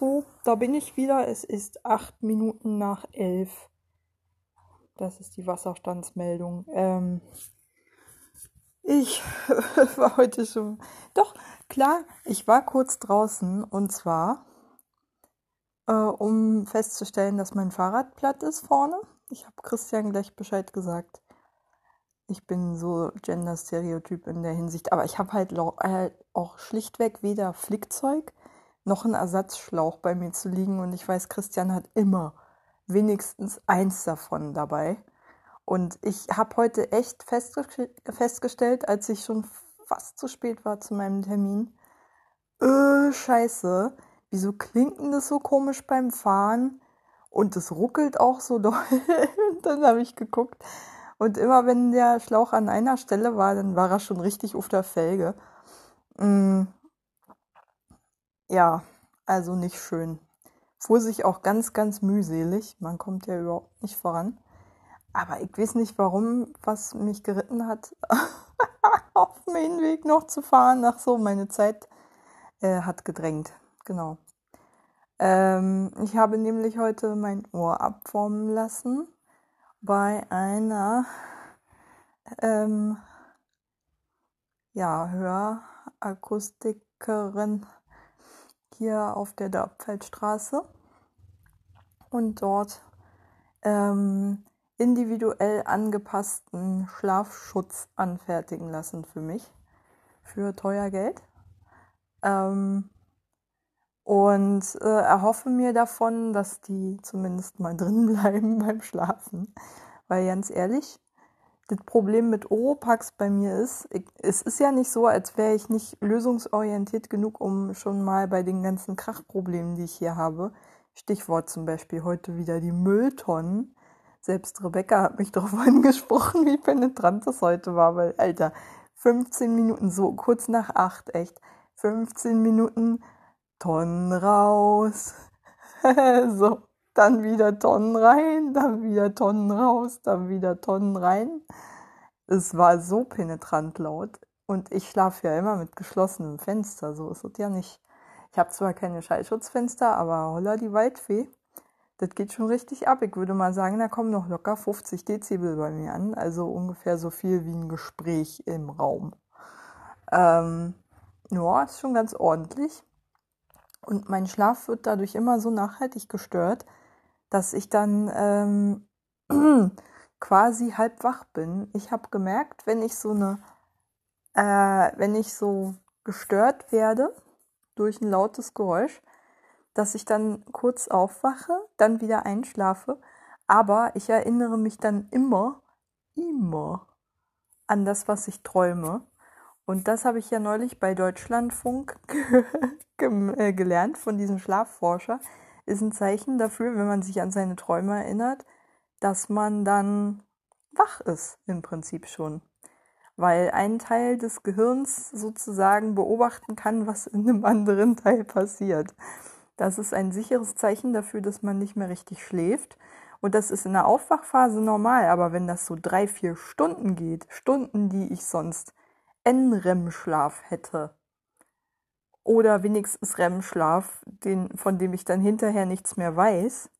So, da bin ich wieder. Es ist acht Minuten nach elf. Das ist die Wasserstandsmeldung. Ähm, ich war heute schon. Doch, klar, ich war kurz draußen und zwar, äh, um festzustellen, dass mein Fahrrad platt ist vorne. Ich habe Christian gleich Bescheid gesagt. Ich bin so Gender-Stereotyp in der Hinsicht, aber ich habe halt, halt auch schlichtweg weder Flickzeug noch einen Ersatzschlauch bei mir zu liegen und ich weiß, Christian hat immer wenigstens eins davon dabei. Und ich habe heute echt festge festgestellt, als ich schon fast zu spät war zu meinem Termin, äh, scheiße, wieso klingt denn das so komisch beim Fahren? Und es ruckelt auch so doll. dann habe ich geguckt. Und immer wenn der Schlauch an einer Stelle war, dann war er schon richtig auf der Felge. Mm, ja, also nicht schön. Fuhr sich auch ganz, ganz mühselig. Man kommt ja überhaupt nicht voran. Aber ich weiß nicht warum, was mich geritten hat, auf dem Hinweg noch zu fahren. Ach so, meine Zeit äh, hat gedrängt. Genau. Ähm, ich habe nämlich heute mein Ohr abformen lassen bei einer ähm, ja, Hörakustikerin hier auf der Dörpfeldstraße und dort ähm, individuell angepassten Schlafschutz anfertigen lassen für mich, für teuer Geld. Ähm, und äh, erhoffe mir davon, dass die zumindest mal drin bleiben beim Schlafen. Weil ganz ehrlich, das Problem mit Oropax bei mir ist, ich, es ist ja nicht so, als wäre ich nicht lösungsorientiert genug, um schon mal bei den ganzen Krachproblemen, die ich hier habe, Stichwort zum Beispiel heute wieder die Mülltonnen. Selbst Rebecca hat mich darauf angesprochen, wie penetrant das heute war, weil, Alter, 15 Minuten, so kurz nach acht, echt, 15 Minuten Tonnen raus, so dann wieder Tonnen rein, dann wieder Tonnen raus, dann wieder Tonnen rein. Es war so penetrant laut und ich schlafe ja immer mit geschlossenem Fenster, so ist es ja nicht. Ich habe zwar keine Schallschutzfenster, aber holla die Waldfee, das geht schon richtig ab. Ich würde mal sagen, da kommen noch locker 50 Dezibel bei mir an, also ungefähr so viel wie ein Gespräch im Raum. Ähm, ja, ist schon ganz ordentlich. Und mein Schlaf wird dadurch immer so nachhaltig gestört, dass ich dann ähm, quasi halb wach bin. Ich habe gemerkt, wenn ich so eine, äh, wenn ich so gestört werde durch ein lautes Geräusch, dass ich dann kurz aufwache, dann wieder einschlafe, aber ich erinnere mich dann immer, immer an das, was ich träume. Und das habe ich ja neulich bei Deutschlandfunk äh, gelernt von diesem Schlafforscher, ist ein Zeichen dafür, wenn man sich an seine Träume erinnert, dass man dann wach ist im Prinzip schon. Weil ein Teil des Gehirns sozusagen beobachten kann, was in einem anderen Teil passiert. Das ist ein sicheres Zeichen dafür, dass man nicht mehr richtig schläft. Und das ist in der Aufwachphase normal, aber wenn das so drei, vier Stunden geht, Stunden, die ich sonst NREM-Schlaf hätte, oder wenigstens REM-Schlaf, den, von dem ich dann hinterher nichts mehr weiß.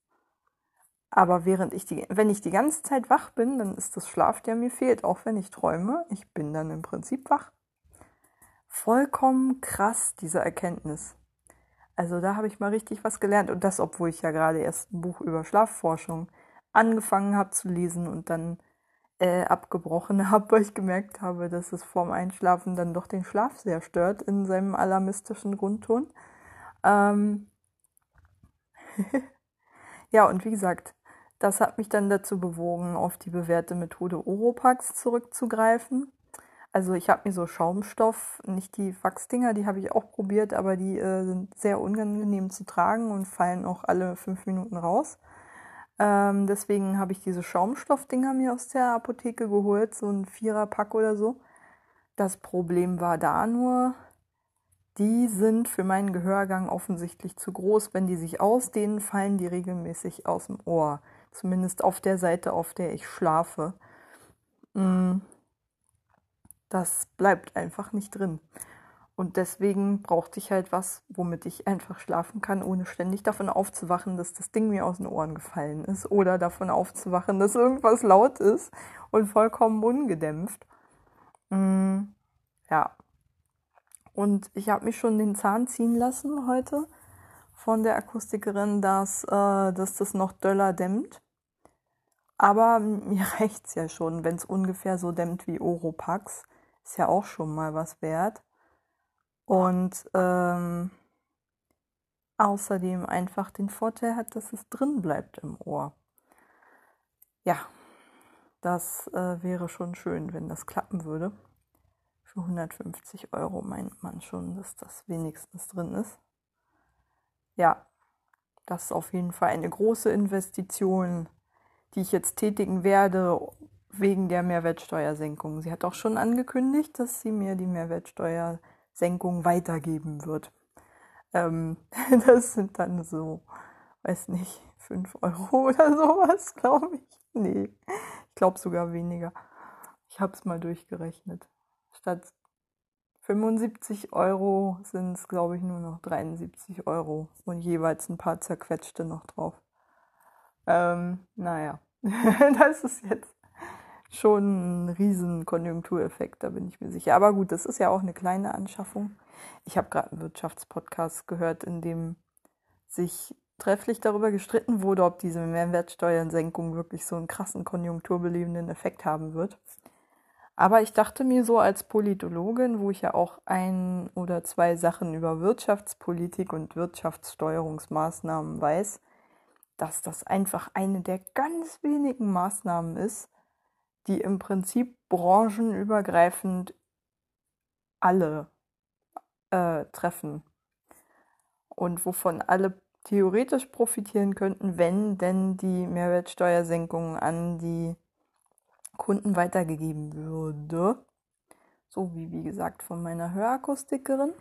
Aber während ich die, wenn ich die ganze Zeit wach bin, dann ist das Schlaf, der mir fehlt, auch wenn ich träume. Ich bin dann im Prinzip wach. Vollkommen krass, diese Erkenntnis. Also da habe ich mal richtig was gelernt. Und das, obwohl ich ja gerade erst ein Buch über Schlafforschung angefangen habe zu lesen und dann äh, abgebrochen habe, weil ich gemerkt habe, dass es vorm Einschlafen dann doch den Schlaf sehr stört in seinem alarmistischen Grundton. Ähm ja, und wie gesagt, das hat mich dann dazu bewogen, auf die bewährte Methode Oropax zurückzugreifen. Also ich habe mir so Schaumstoff, nicht die Wachsdinger, die habe ich auch probiert, aber die äh, sind sehr unangenehm zu tragen und fallen auch alle fünf Minuten raus. Ähm, deswegen habe ich diese Schaumstoffdinger mir aus der Apotheke geholt, so ein Viererpack oder so. Das Problem war da nur, die sind für meinen Gehörgang offensichtlich zu groß. Wenn die sich ausdehnen, fallen die regelmäßig aus dem Ohr. Zumindest auf der Seite, auf der ich schlafe. Mm. Das bleibt einfach nicht drin. Und deswegen brauchte ich halt was, womit ich einfach schlafen kann, ohne ständig davon aufzuwachen, dass das Ding mir aus den Ohren gefallen ist. Oder davon aufzuwachen, dass irgendwas laut ist und vollkommen ungedämpft. Mm, ja. Und ich habe mich schon den Zahn ziehen lassen heute von der Akustikerin, dass, äh, dass das noch döller dämmt. Aber mir reicht's ja schon, wenn es ungefähr so dämmt wie Oropax. Ist ja auch schon mal was wert. Und ähm, außerdem einfach den Vorteil hat, dass es drin bleibt im Ohr. Ja, das äh, wäre schon schön, wenn das klappen würde. Für 150 Euro meint man schon, dass das wenigstens drin ist. Ja, das ist auf jeden Fall eine große Investition, die ich jetzt tätigen werde wegen der Mehrwertsteuersenkung. Sie hat auch schon angekündigt, dass sie mir die Mehrwertsteuersenkung weitergeben wird. Ähm, das sind dann so, weiß nicht, 5 Euro oder sowas, glaube ich. Nee, ich glaube sogar weniger. Ich habe es mal durchgerechnet. Statt 75 Euro sind es, glaube ich, nur noch 73 Euro und jeweils ein paar zerquetschte noch drauf. Ähm, naja, das ist jetzt schon ein riesen Konjunktureffekt, da bin ich mir sicher. Aber gut, das ist ja auch eine kleine Anschaffung. Ich habe gerade einen Wirtschaftspodcast gehört, in dem sich trefflich darüber gestritten wurde, ob diese Mehrwertsteuersenkung wirklich so einen krassen konjunkturbelebenden Effekt haben wird. Aber ich dachte mir so als Politologin, wo ich ja auch ein oder zwei Sachen über Wirtschaftspolitik und Wirtschaftssteuerungsmaßnahmen weiß, dass das einfach eine der ganz wenigen Maßnahmen ist, die im Prinzip branchenübergreifend alle äh, treffen und wovon alle theoretisch profitieren könnten, wenn denn die Mehrwertsteuersenkung an die Kunden weitergegeben würde. So wie, wie gesagt, von meiner Hörakustikerin.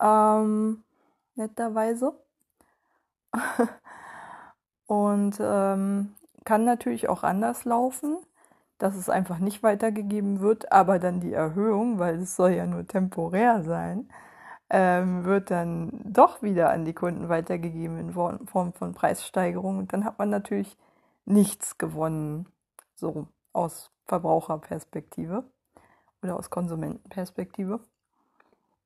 Ähm, netterweise. Und ähm, kann natürlich auch anders laufen, dass es einfach nicht weitergegeben wird, aber dann die Erhöhung, weil es soll ja nur temporär sein, ähm, wird dann doch wieder an die Kunden weitergegeben in Form von Preissteigerung. Und dann hat man natürlich nichts gewonnen. So aus Verbraucherperspektive oder aus Konsumentenperspektive,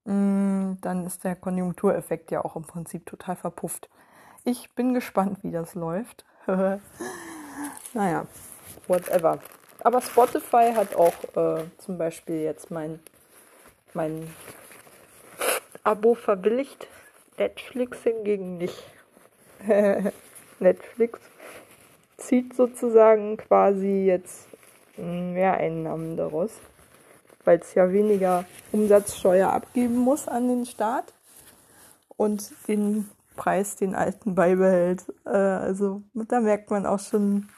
mm, dann ist der Konjunktureffekt ja auch im Prinzip total verpufft. Ich bin gespannt, wie das läuft. naja, whatever. Aber Spotify hat auch äh, zum Beispiel jetzt mein, mein Abo verbilligt. Netflix hingegen nicht. Netflix zieht sozusagen quasi jetzt mehr Einnahmen daraus, weil es ja weniger Umsatzsteuer abgeben muss an den Staat und den Preis den alten beibehält. Äh, also da merkt man auch schon,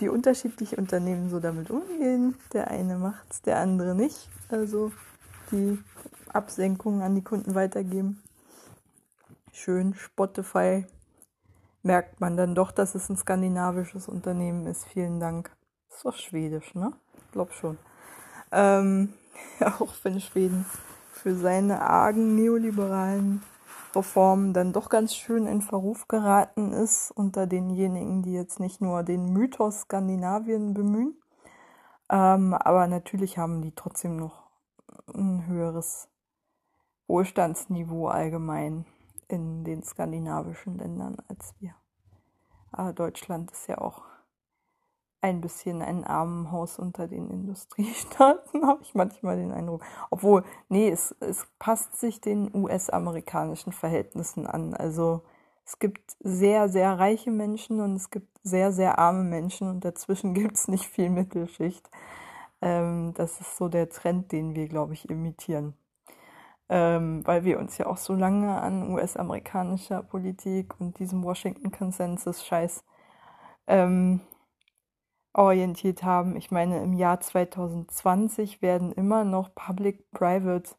wie unterschiedlich Unternehmen so damit umgehen. Der eine macht's, der andere nicht. Also die Absenkungen an die Kunden weitergeben. Schön Spotify merkt man dann doch, dass es ein skandinavisches Unternehmen ist. Vielen Dank. Ist doch Schwedisch, ne? Ich glaube schon. Ähm, auch wenn Schweden für seine argen neoliberalen Reformen dann doch ganz schön in Verruf geraten ist unter denjenigen, die jetzt nicht nur den Mythos Skandinavien bemühen, ähm, aber natürlich haben die trotzdem noch ein höheres Wohlstandsniveau allgemein in den skandinavischen Ländern als wir. Aber Deutschland ist ja auch ein bisschen ein Armenhaus unter den Industriestaaten, habe ich manchmal den Eindruck. Obwohl, nee, es, es passt sich den US-amerikanischen Verhältnissen an. Also es gibt sehr, sehr reiche Menschen und es gibt sehr, sehr arme Menschen und dazwischen gibt es nicht viel Mittelschicht. Ähm, das ist so der Trend, den wir, glaube ich, imitieren. Ähm, weil wir uns ja auch so lange an US-amerikanischer Politik und diesem Washington-Konsensus-Scheiß ähm, orientiert haben. Ich meine, im Jahr 2020 werden immer noch Public-Private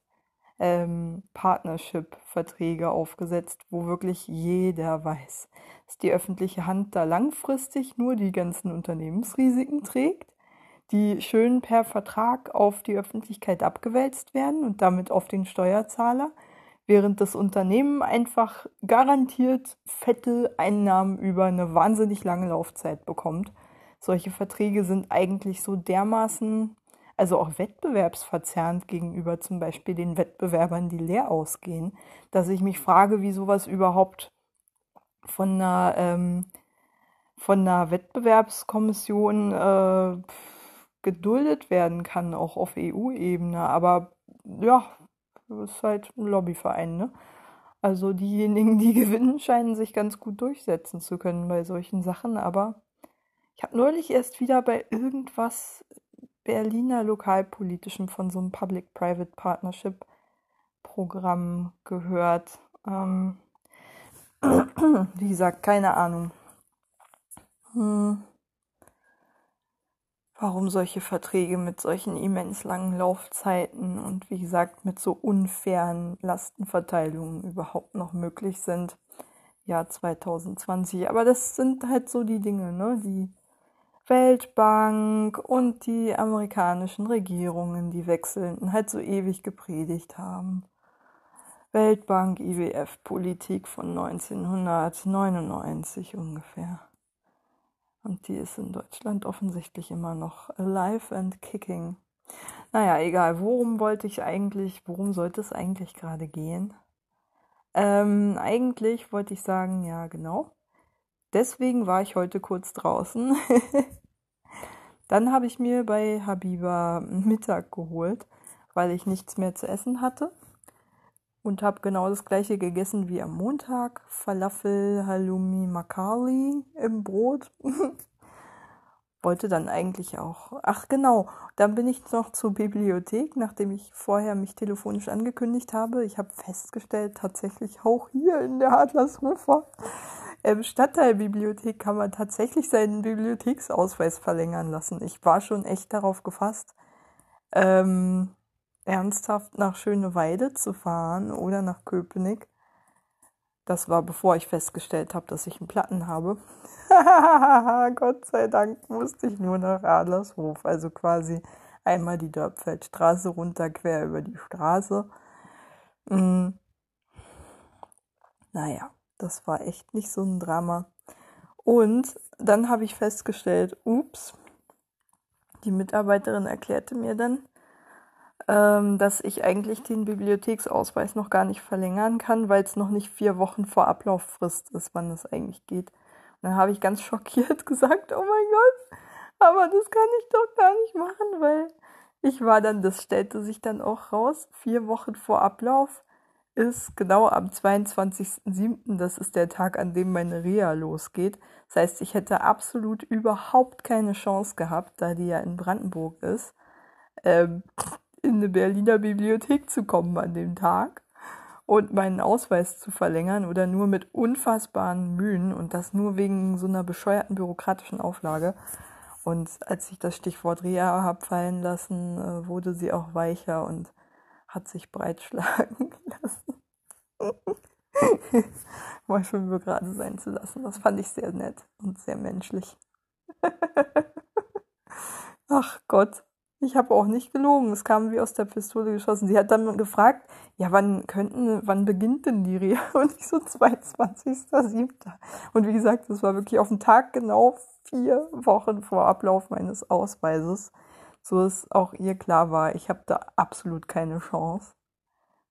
ähm, Partnership-Verträge aufgesetzt, wo wirklich jeder weiß, dass die öffentliche Hand da langfristig nur die ganzen Unternehmensrisiken trägt, die schön per Vertrag auf die Öffentlichkeit abgewälzt werden und damit auf den Steuerzahler, während das Unternehmen einfach garantiert fette Einnahmen über eine wahnsinnig lange Laufzeit bekommt. Solche Verträge sind eigentlich so dermaßen, also auch wettbewerbsverzerrend gegenüber zum Beispiel den Wettbewerbern, die leer ausgehen, dass ich mich frage, wie sowas überhaupt von einer, ähm, von einer Wettbewerbskommission äh, geduldet werden kann, auch auf EU-Ebene. Aber ja, das ist halt ein Lobbyverein, ne? Also diejenigen, die gewinnen, scheinen sich ganz gut durchsetzen zu können bei solchen Sachen. Aber ich habe neulich erst wieder bei irgendwas Berliner Lokalpolitischem von so einem Public-Private Partnership Programm gehört. Ähm, wie gesagt, keine Ahnung. Hm warum solche Verträge mit solchen immens langen Laufzeiten und wie gesagt mit so unfairen Lastenverteilungen überhaupt noch möglich sind. Jahr 2020. Aber das sind halt so die Dinge, ne? Die Weltbank und die amerikanischen Regierungen, die wechselnden, halt so ewig gepredigt haben. Weltbank, IWF-Politik von 1999 ungefähr. Und die ist in Deutschland offensichtlich immer noch alive and kicking. Naja, egal, worum wollte ich eigentlich, worum sollte es eigentlich gerade gehen? Ähm, eigentlich wollte ich sagen, ja, genau. Deswegen war ich heute kurz draußen. Dann habe ich mir bei Habiba Mittag geholt, weil ich nichts mehr zu essen hatte und habe genau das gleiche gegessen wie am Montag. Falafel, Halloumi, Makali im Brot. Wollte dann eigentlich auch. Ach genau, dann bin ich noch zur Bibliothek, nachdem ich vorher mich telefonisch angekündigt habe. Ich habe festgestellt, tatsächlich auch hier in der Adlershofer ähm, Stadtteilbibliothek kann man tatsächlich seinen Bibliotheksausweis verlängern lassen. Ich war schon echt darauf gefasst. Ähm, ernsthaft nach Schöneweide zu fahren oder nach Köpenick. Das war bevor ich festgestellt habe, dass ich einen Platten habe. Gott sei Dank musste ich nur nach Adlershof, also quasi einmal die Dörpfeldstraße runter, quer über die Straße. Hm. Naja, das war echt nicht so ein Drama. Und dann habe ich festgestellt, ups, die Mitarbeiterin erklärte mir dann, ähm, dass ich eigentlich den Bibliotheksausweis noch gar nicht verlängern kann, weil es noch nicht vier Wochen vor Ablauffrist ist, wann das eigentlich geht. Und dann habe ich ganz schockiert gesagt, oh mein Gott, aber das kann ich doch gar nicht machen, weil ich war dann, das stellte sich dann auch raus, vier Wochen vor Ablauf ist genau am 22.07., das ist der Tag, an dem meine Reha losgeht. Das heißt, ich hätte absolut überhaupt keine Chance gehabt, da die ja in Brandenburg ist. Ähm, in eine Berliner Bibliothek zu kommen an dem Tag und meinen Ausweis zu verlängern oder nur mit unfassbaren Mühen und das nur wegen so einer bescheuerten bürokratischen Auflage. Und als ich das Stichwort Reha habe fallen lassen, äh, wurde sie auch weicher und hat sich breitschlagen lassen. Mal fünf gerade sein zu lassen. Das fand ich sehr nett und sehr menschlich. Ach Gott. Ich habe auch nicht gelogen. Es kam wie aus der Pistole geschossen. Sie hat dann gefragt, ja, wann könnten, wann beginnt denn die Reha? Und ich so 22.07. Und wie gesagt, das war wirklich auf den Tag genau vier Wochen vor Ablauf meines Ausweises. So dass auch ihr klar war, ich habe da absolut keine Chance.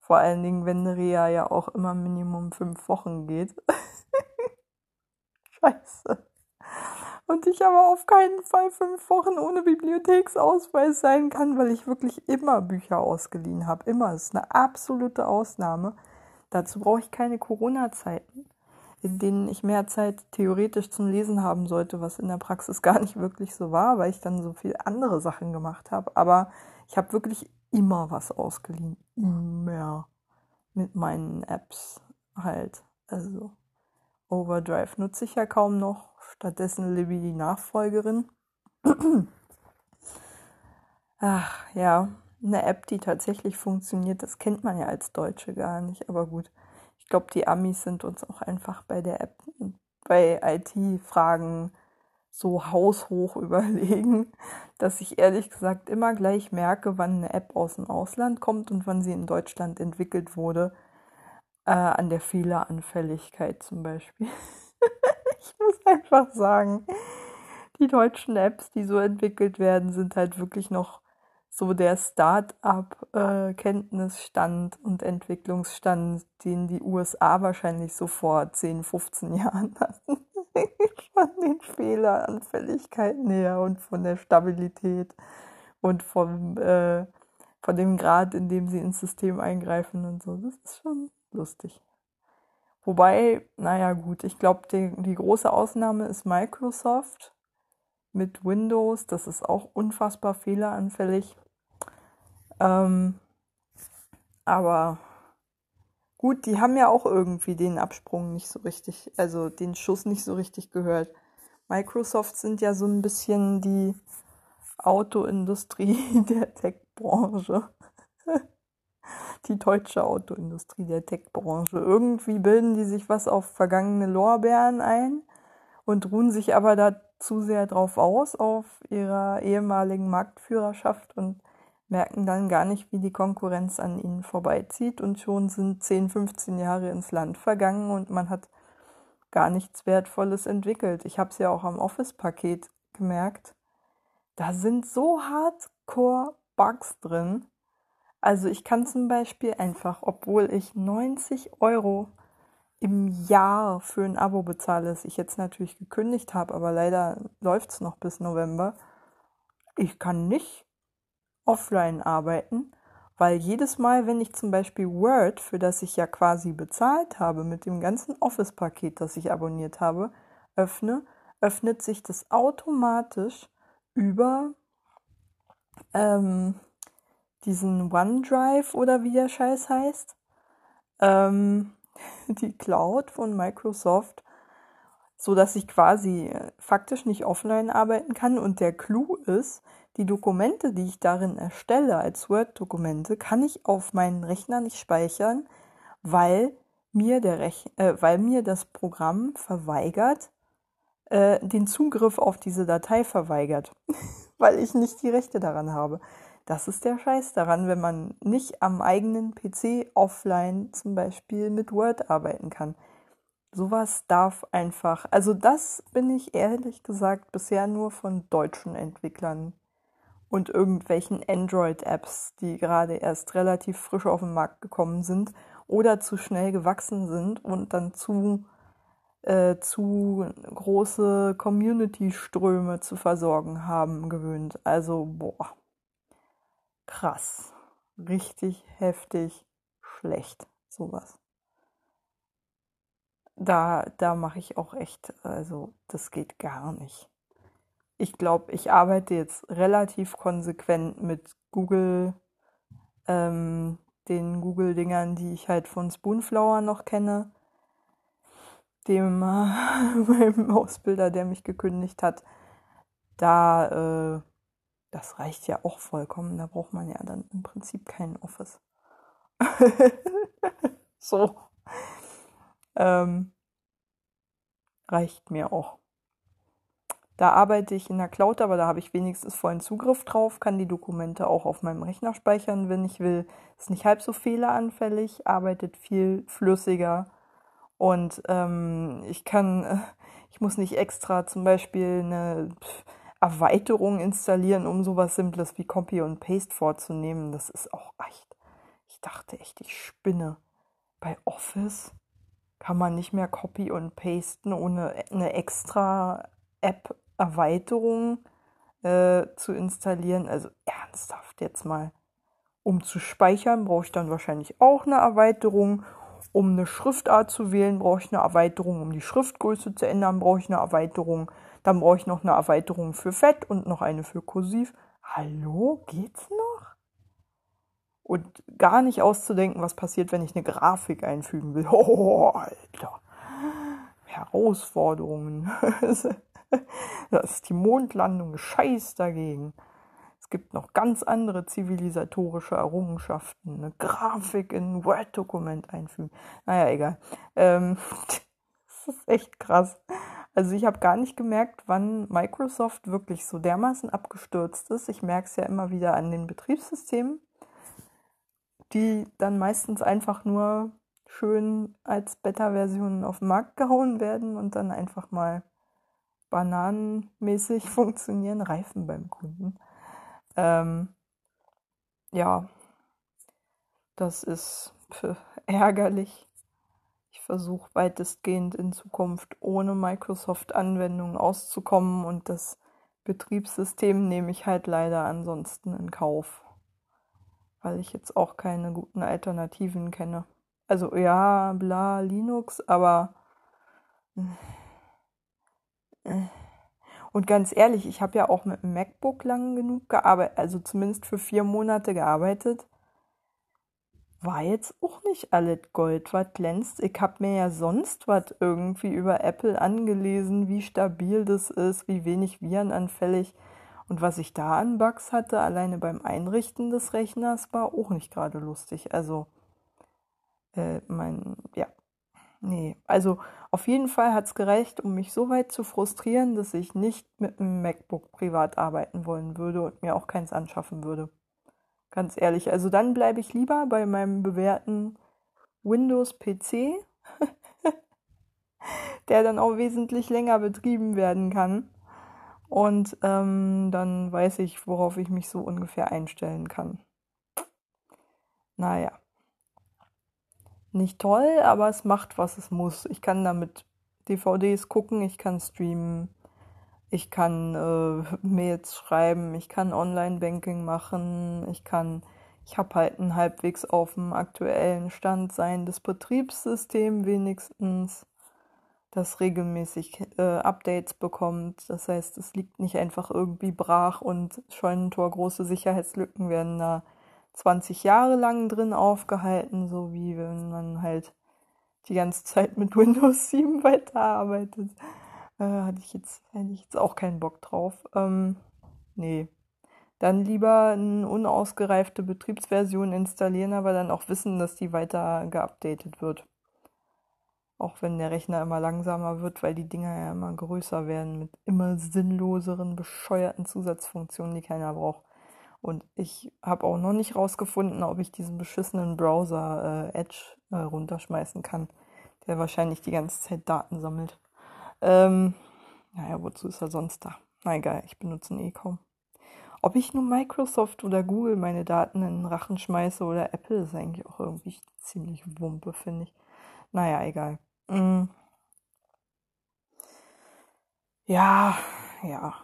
Vor allen Dingen, wenn Reha ja auch immer Minimum fünf Wochen geht. Scheiße und ich aber auf keinen Fall fünf Wochen ohne Bibliotheksausweis sein kann, weil ich wirklich immer Bücher ausgeliehen habe. Immer. Das ist eine absolute Ausnahme. Dazu brauche ich keine Corona-Zeiten, in denen ich mehr Zeit theoretisch zum Lesen haben sollte, was in der Praxis gar nicht wirklich so war, weil ich dann so viel andere Sachen gemacht habe. Aber ich habe wirklich immer was ausgeliehen. Immer. Mit meinen Apps halt. Also Overdrive nutze ich ja kaum noch Stattdessen Libby die Nachfolgerin. Ach ja, eine App, die tatsächlich funktioniert, das kennt man ja als Deutsche gar nicht. Aber gut, ich glaube, die Amis sind uns auch einfach bei der App, bei IT-Fragen so haushoch überlegen, dass ich ehrlich gesagt immer gleich merke, wann eine App aus dem Ausland kommt und wann sie in Deutschland entwickelt wurde. Äh, an der Fehleranfälligkeit zum Beispiel. ich muss einfach sagen, die deutschen Apps, die so entwickelt werden, sind halt wirklich noch so der Start-up-Kenntnisstand und Entwicklungsstand, den die USA wahrscheinlich so vor 10, 15 Jahren hatten. von den Fehleranfälligkeiten her und von der Stabilität und vom, äh, von dem Grad, in dem sie ins System eingreifen und so. Das ist schon lustig. Wobei, naja gut, ich glaube, die, die große Ausnahme ist Microsoft mit Windows. Das ist auch unfassbar fehleranfällig. Ähm, aber gut, die haben ja auch irgendwie den Absprung nicht so richtig, also den Schuss nicht so richtig gehört. Microsoft sind ja so ein bisschen die Autoindustrie der Tech-Branche. die deutsche Autoindustrie der Tech-Branche. Irgendwie bilden die sich was auf vergangene Lorbeeren ein und ruhen sich aber da zu sehr drauf aus, auf ihrer ehemaligen Marktführerschaft und merken dann gar nicht, wie die Konkurrenz an ihnen vorbeizieht und schon sind 10, 15 Jahre ins Land vergangen und man hat gar nichts Wertvolles entwickelt. Ich habe es ja auch am Office-Paket gemerkt. Da sind so hardcore Bugs drin. Also ich kann zum Beispiel einfach, obwohl ich 90 Euro im Jahr für ein Abo bezahle, das ich jetzt natürlich gekündigt habe, aber leider läuft es noch bis November, ich kann nicht offline arbeiten, weil jedes Mal, wenn ich zum Beispiel Word, für das ich ja quasi bezahlt habe, mit dem ganzen Office-Paket, das ich abonniert habe, öffne, öffnet sich das automatisch über ähm, diesen OneDrive oder wie der Scheiß heißt, ähm, die Cloud von Microsoft, so dass ich quasi äh, faktisch nicht offline arbeiten kann. Und der Clou ist, die Dokumente, die ich darin erstelle als Word-Dokumente, kann ich auf meinen Rechner nicht speichern, weil mir, der Rech äh, weil mir das Programm verweigert, äh, den Zugriff auf diese Datei verweigert, weil ich nicht die Rechte daran habe. Das ist der Scheiß daran, wenn man nicht am eigenen PC offline zum Beispiel mit Word arbeiten kann. Sowas darf einfach, also das bin ich ehrlich gesagt bisher nur von deutschen Entwicklern und irgendwelchen Android-Apps, die gerade erst relativ frisch auf den Markt gekommen sind oder zu schnell gewachsen sind und dann zu, äh, zu große Community-Ströme zu versorgen haben gewöhnt. Also, boah, krass, richtig heftig schlecht, sowas. Da, da mache ich auch echt, also das geht gar nicht ich glaube, ich arbeite jetzt relativ konsequent mit Google, ähm, den Google-Dingern, die ich halt von Spoonflower noch kenne. Dem äh, meinem Ausbilder, der mich gekündigt hat. Da, äh, das reicht ja auch vollkommen. Da braucht man ja dann im Prinzip kein Office. so. Ähm, reicht mir auch. Da arbeite ich in der Cloud, aber da habe ich wenigstens vollen Zugriff drauf, kann die Dokumente auch auf meinem Rechner speichern, wenn ich will. Ist nicht halb so fehleranfällig, arbeitet viel flüssiger und ähm, ich kann, ich muss nicht extra zum Beispiel eine Erweiterung installieren, um sowas Simples wie Copy und Paste vorzunehmen. Das ist auch echt. Ich dachte echt, ich spinne. Bei Office kann man nicht mehr Copy und Pasten ohne eine extra App Erweiterung äh, zu installieren. Also ernsthaft jetzt mal. Um zu speichern, brauche ich dann wahrscheinlich auch eine Erweiterung. Um eine Schriftart zu wählen, brauche ich eine Erweiterung. Um die Schriftgröße zu ändern, brauche ich eine Erweiterung. Dann brauche ich noch eine Erweiterung für Fett und noch eine für Kursiv. Hallo, geht's noch? Und gar nicht auszudenken, was passiert, wenn ich eine Grafik einfügen will. Oh, Alter. Herausforderungen. das ist die Mondlandung, scheiß dagegen. Es gibt noch ganz andere zivilisatorische Errungenschaften. Eine Grafik in ein Word-Dokument einfügen. Naja, egal. Ähm, das ist echt krass. Also ich habe gar nicht gemerkt, wann Microsoft wirklich so dermaßen abgestürzt ist. Ich merke es ja immer wieder an den Betriebssystemen, die dann meistens einfach nur schön als Beta-Versionen auf den Markt gehauen werden und dann einfach mal bananenmäßig funktionieren, Reifen beim Kunden. Ähm, ja, das ist ärgerlich. Ich versuche weitestgehend in Zukunft ohne Microsoft-Anwendungen auszukommen und das Betriebssystem nehme ich halt leider ansonsten in Kauf, weil ich jetzt auch keine guten Alternativen kenne. Also ja, bla, Linux, aber und ganz ehrlich, ich habe ja auch mit dem MacBook lang genug gearbeitet, also zumindest für vier Monate gearbeitet. War jetzt auch nicht alles Gold, was glänzt. Ich habe mir ja sonst was irgendwie über Apple angelesen, wie stabil das ist, wie wenig virenanfällig. Und was ich da an Bugs hatte, alleine beim Einrichten des Rechners, war auch nicht gerade lustig. Also, äh, mein, ja, nee. Also, auf jeden Fall hat es gereicht, um mich so weit zu frustrieren, dass ich nicht mit einem MacBook privat arbeiten wollen würde und mir auch keins anschaffen würde. Ganz ehrlich. Also dann bleibe ich lieber bei meinem bewährten Windows-PC, der dann auch wesentlich länger betrieben werden kann. Und ähm, dann weiß ich, worauf ich mich so ungefähr einstellen kann. Naja nicht toll, aber es macht, was es muss. Ich kann damit DVDs gucken, ich kann streamen, ich kann äh, Mails schreiben, ich kann Online-Banking machen, ich kann, ich habe halt einen halbwegs auf dem aktuellen Stand sein des Betriebssystems wenigstens, das regelmäßig äh, Updates bekommt. Das heißt, es liegt nicht einfach irgendwie brach und Scheunentor große Sicherheitslücken werden da 20 Jahre lang drin aufgehalten, so wie wenn man halt die ganze Zeit mit Windows 7 weiterarbeitet. Äh, hatte ich jetzt, hätte ich jetzt auch keinen Bock drauf. Ähm, nee. Dann lieber eine unausgereifte Betriebsversion installieren, aber dann auch wissen, dass die weiter geupdatet wird. Auch wenn der Rechner immer langsamer wird, weil die Dinger ja immer größer werden mit immer sinnloseren, bescheuerten Zusatzfunktionen, die keiner braucht. Und ich habe auch noch nicht rausgefunden, ob ich diesen beschissenen Browser äh, Edge äh, runterschmeißen kann, der wahrscheinlich die ganze Zeit Daten sammelt. Ähm, naja, wozu ist er sonst da? Na egal, ich benutze ihn eh kaum. Ob ich nur Microsoft oder Google meine Daten in den Rachen schmeiße oder Apple, ist eigentlich auch irgendwie ziemlich wumpe, finde ich. Naja, egal. Mm. Ja, ja.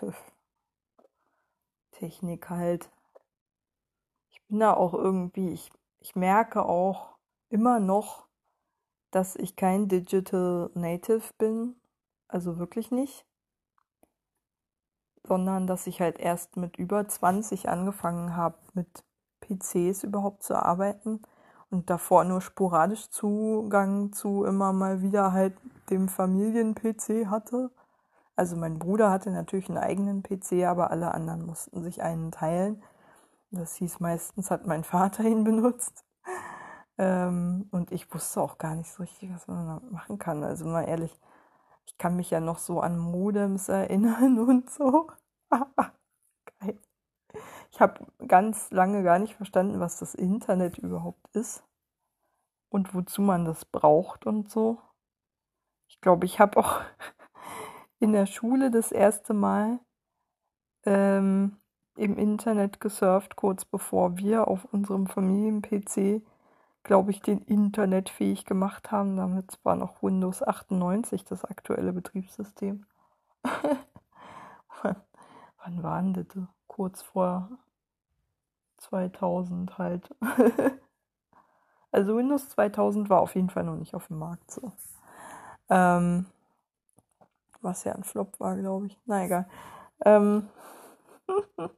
Technik halt. Ich bin da auch irgendwie, ich, ich merke auch immer noch, dass ich kein Digital Native bin. Also wirklich nicht. Sondern dass ich halt erst mit über 20 angefangen habe, mit PCs überhaupt zu arbeiten und davor nur sporadisch Zugang zu immer mal wieder halt dem Familien-PC hatte. Also mein Bruder hatte natürlich einen eigenen PC, aber alle anderen mussten sich einen teilen. Das hieß meistens hat mein Vater ihn benutzt. Ähm, und ich wusste auch gar nicht so richtig, was man da machen kann. Also mal ehrlich, ich kann mich ja noch so an Modems erinnern und so. Geil. Ich habe ganz lange gar nicht verstanden, was das Internet überhaupt ist und wozu man das braucht und so. Ich glaube, ich habe auch in der Schule das erste Mal ähm, im Internet gesurft, kurz bevor wir auf unserem Familien-PC, glaube ich, den Internet fähig gemacht haben. Damit war noch Windows 98 das aktuelle Betriebssystem. wann, wann waren das? Kurz vor 2000 halt. also Windows 2000 war auf jeden Fall noch nicht auf dem Markt so. Ähm, was ja ein Flop war, glaube ich. Na egal. Ähm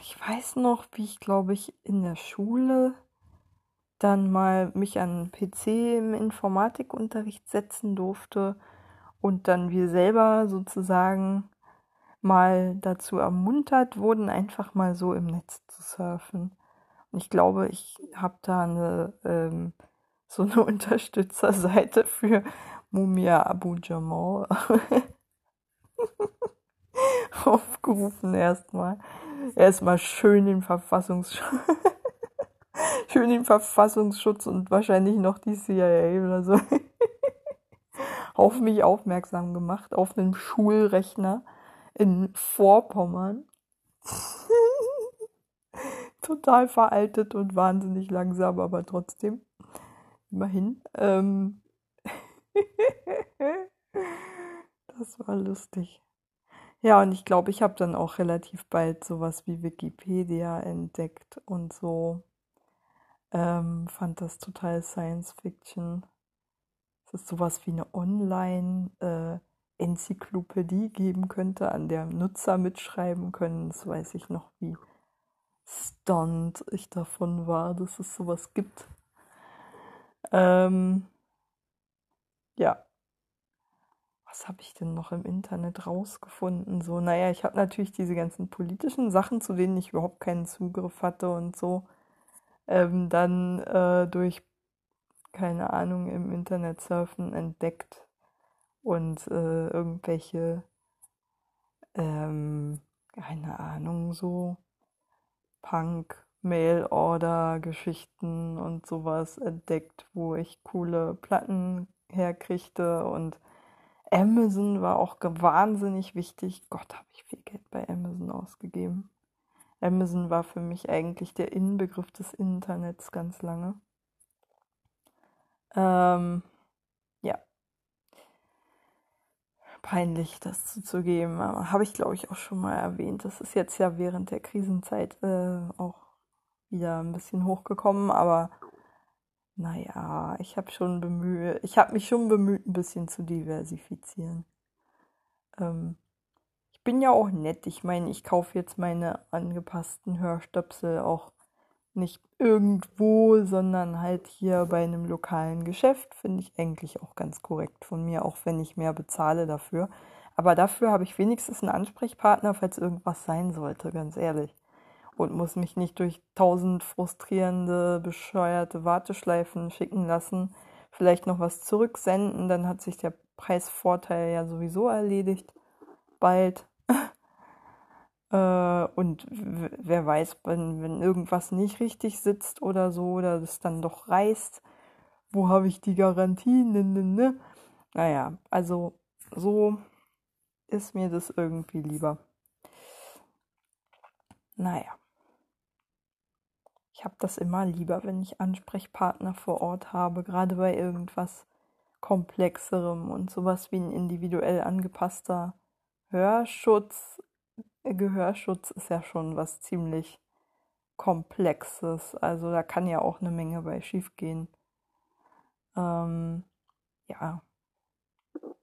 ich weiß noch, wie ich, glaube ich, in der Schule dann mal mich an PC im Informatikunterricht setzen durfte und dann wir selber sozusagen mal dazu ermuntert wurden, einfach mal so im Netz zu surfen. Und ich glaube, ich habe da eine ähm, so eine Unterstützerseite für Mumia Abu Jamal aufgerufen erstmal. Erstmal schön den Verfassungsschutz. schön den Verfassungsschutz und wahrscheinlich noch die CIA oder so auf mich aufmerksam gemacht, auf einen Schulrechner in Vorpommern. Total veraltet und wahnsinnig langsam, aber trotzdem. Immerhin. Ähm das war lustig. Ja, und ich glaube, ich habe dann auch relativ bald sowas wie Wikipedia entdeckt und so. Ähm, fand das total Science Fiction. Dass es sowas wie eine Online-Enzyklopädie äh, geben könnte, an der Nutzer mitschreiben können. Das weiß ich noch, wie stunned ich davon war, dass es sowas gibt. Ähm, ja, was habe ich denn noch im Internet rausgefunden? So, naja, ich habe natürlich diese ganzen politischen Sachen, zu denen ich überhaupt keinen Zugriff hatte und so, ähm, dann äh, durch, keine Ahnung, im Internet surfen entdeckt und äh, irgendwelche, ähm, keine Ahnung, so Punk, Mail-Order-Geschichten und sowas entdeckt, wo ich coole Platten herkriegte und Amazon war auch wahnsinnig wichtig. Gott, habe ich viel Geld bei Amazon ausgegeben. Amazon war für mich eigentlich der Inbegriff des Internets ganz lange. Ähm, ja. Peinlich, das zuzugeben. Habe ich, glaube ich, auch schon mal erwähnt. Das ist jetzt ja während der Krisenzeit äh, auch wieder ein bisschen hochgekommen, aber naja, ich habe schon bemüht, ich habe mich schon bemüht, ein bisschen zu diversifizieren. Ähm, ich bin ja auch nett. Ich meine, ich kaufe jetzt meine angepassten Hörstöpsel auch nicht irgendwo, sondern halt hier bei einem lokalen Geschäft. Finde ich eigentlich auch ganz korrekt von mir, auch wenn ich mehr bezahle dafür. Aber dafür habe ich wenigstens einen Ansprechpartner, falls irgendwas sein sollte, ganz ehrlich und muss mich nicht durch tausend frustrierende, bescheuerte Warteschleifen schicken lassen, vielleicht noch was zurücksenden, dann hat sich der Preisvorteil ja sowieso erledigt. Bald. äh, und wer weiß, wenn, wenn irgendwas nicht richtig sitzt oder so, oder es dann doch reißt, wo habe ich die Garantie? Ne, ne, ne. Naja, also so ist mir das irgendwie lieber. Naja. Habe das immer lieber, wenn ich Ansprechpartner vor Ort habe, gerade bei irgendwas Komplexerem und sowas wie ein individuell angepasster Hörschutz. Gehörschutz ist ja schon was ziemlich Komplexes. Also da kann ja auch eine Menge bei schief gehen. Ähm, ja.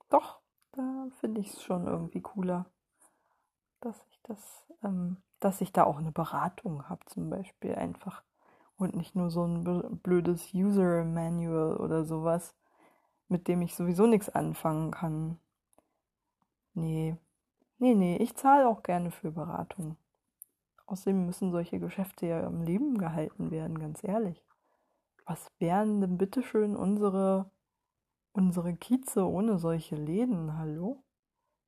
Doch, da finde ich es schon irgendwie cooler, dass ich das, ähm, dass ich da auch eine Beratung habe, zum Beispiel einfach und nicht nur so ein blödes User Manual oder sowas, mit dem ich sowieso nichts anfangen kann. Nee, nee, nee, ich zahle auch gerne für Beratung. Außerdem müssen solche Geschäfte ja im Leben gehalten werden, ganz ehrlich. Was wären denn bitteschön unsere, unsere Kieze ohne solche Läden? Hallo?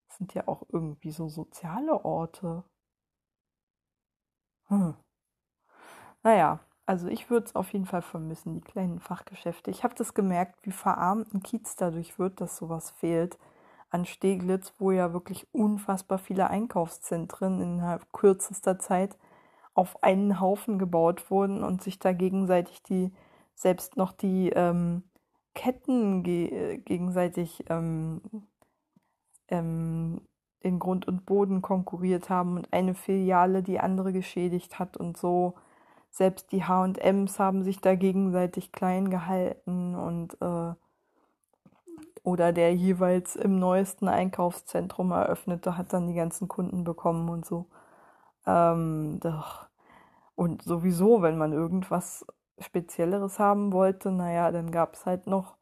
Das sind ja auch irgendwie so soziale Orte. Hm. Naja, also ich würde es auf jeden Fall vermissen, die kleinen Fachgeschäfte. Ich habe das gemerkt, wie verarmt ein Kiez dadurch wird, dass sowas fehlt. An Steglitz, wo ja wirklich unfassbar viele Einkaufszentren innerhalb kürzester Zeit auf einen Haufen gebaut wurden und sich da gegenseitig die, selbst noch die ähm, Ketten ge gegenseitig ähm, ähm, in Grund und Boden konkurriert haben und eine Filiale die andere geschädigt hat und so selbst die HMs haben sich da gegenseitig klein gehalten und äh, oder der jeweils im neuesten Einkaufszentrum eröffnete, hat dann die ganzen Kunden bekommen und so. Ähm, doch. Und sowieso, wenn man irgendwas Spezielleres haben wollte, naja, dann gab es halt noch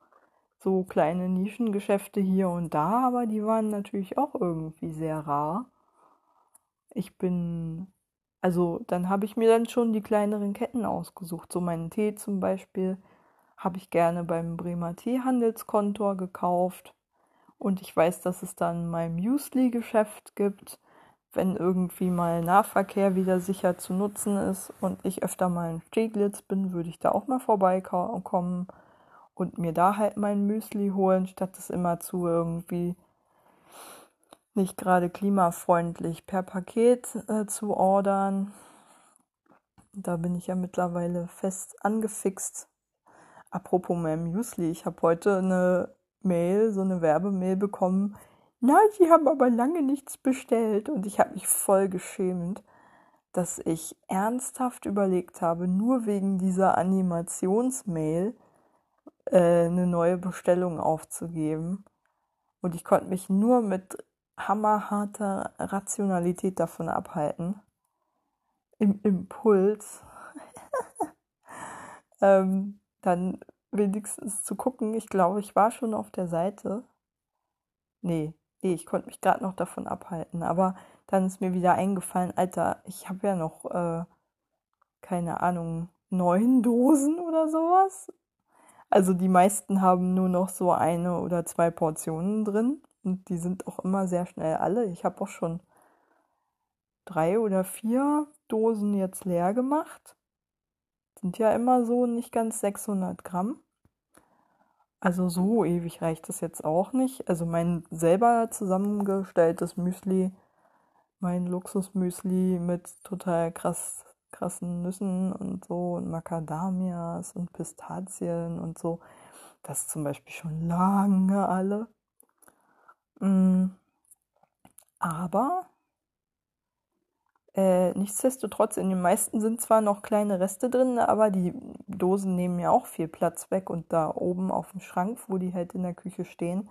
so kleine Nischengeschäfte hier und da, aber die waren natürlich auch irgendwie sehr rar. Ich bin also dann habe ich mir dann schon die kleineren Ketten ausgesucht. So meinen Tee zum Beispiel habe ich gerne beim Bremer Teehandelskontor gekauft. Und ich weiß, dass es dann mein Müsli-Geschäft gibt, wenn irgendwie mal Nahverkehr wieder sicher zu nutzen ist und ich öfter mal in Steglitz bin, würde ich da auch mal vorbeikommen und mir da halt mein Müsli holen, statt es immer zu irgendwie nicht gerade klimafreundlich per Paket äh, zu ordern. Da bin ich ja mittlerweile fest angefixt. Apropos mein Müsli, ich habe heute eine Mail, so eine Werbemail bekommen. Na, Sie haben aber lange nichts bestellt und ich habe mich voll geschämt, dass ich ernsthaft überlegt habe, nur wegen dieser Animationsmail äh, eine neue Bestellung aufzugeben. Und ich konnte mich nur mit hammerharter Rationalität davon abhalten. Im Impuls. ähm, dann wenigstens zu gucken. Ich glaube, ich war schon auf der Seite. Nee, nee, ich konnte mich gerade noch davon abhalten. Aber dann ist mir wieder eingefallen, Alter, ich habe ja noch, äh, keine Ahnung, neun Dosen oder sowas. Also die meisten haben nur noch so eine oder zwei Portionen drin. Und die sind auch immer sehr schnell alle. Ich habe auch schon drei oder vier Dosen jetzt leer gemacht. Sind ja immer so nicht ganz 600 Gramm. Also so ewig reicht das jetzt auch nicht. Also mein selber zusammengestelltes Müsli, mein Luxusmüsli mit total krass, krassen Nüssen und so und Macadamias und Pistazien und so, das ist zum Beispiel schon lange alle. Mm. Aber äh, nichtsdestotrotz, in den meisten sind zwar noch kleine Reste drin, aber die Dosen nehmen ja auch viel Platz weg und da oben auf dem Schrank, wo die halt in der Küche stehen,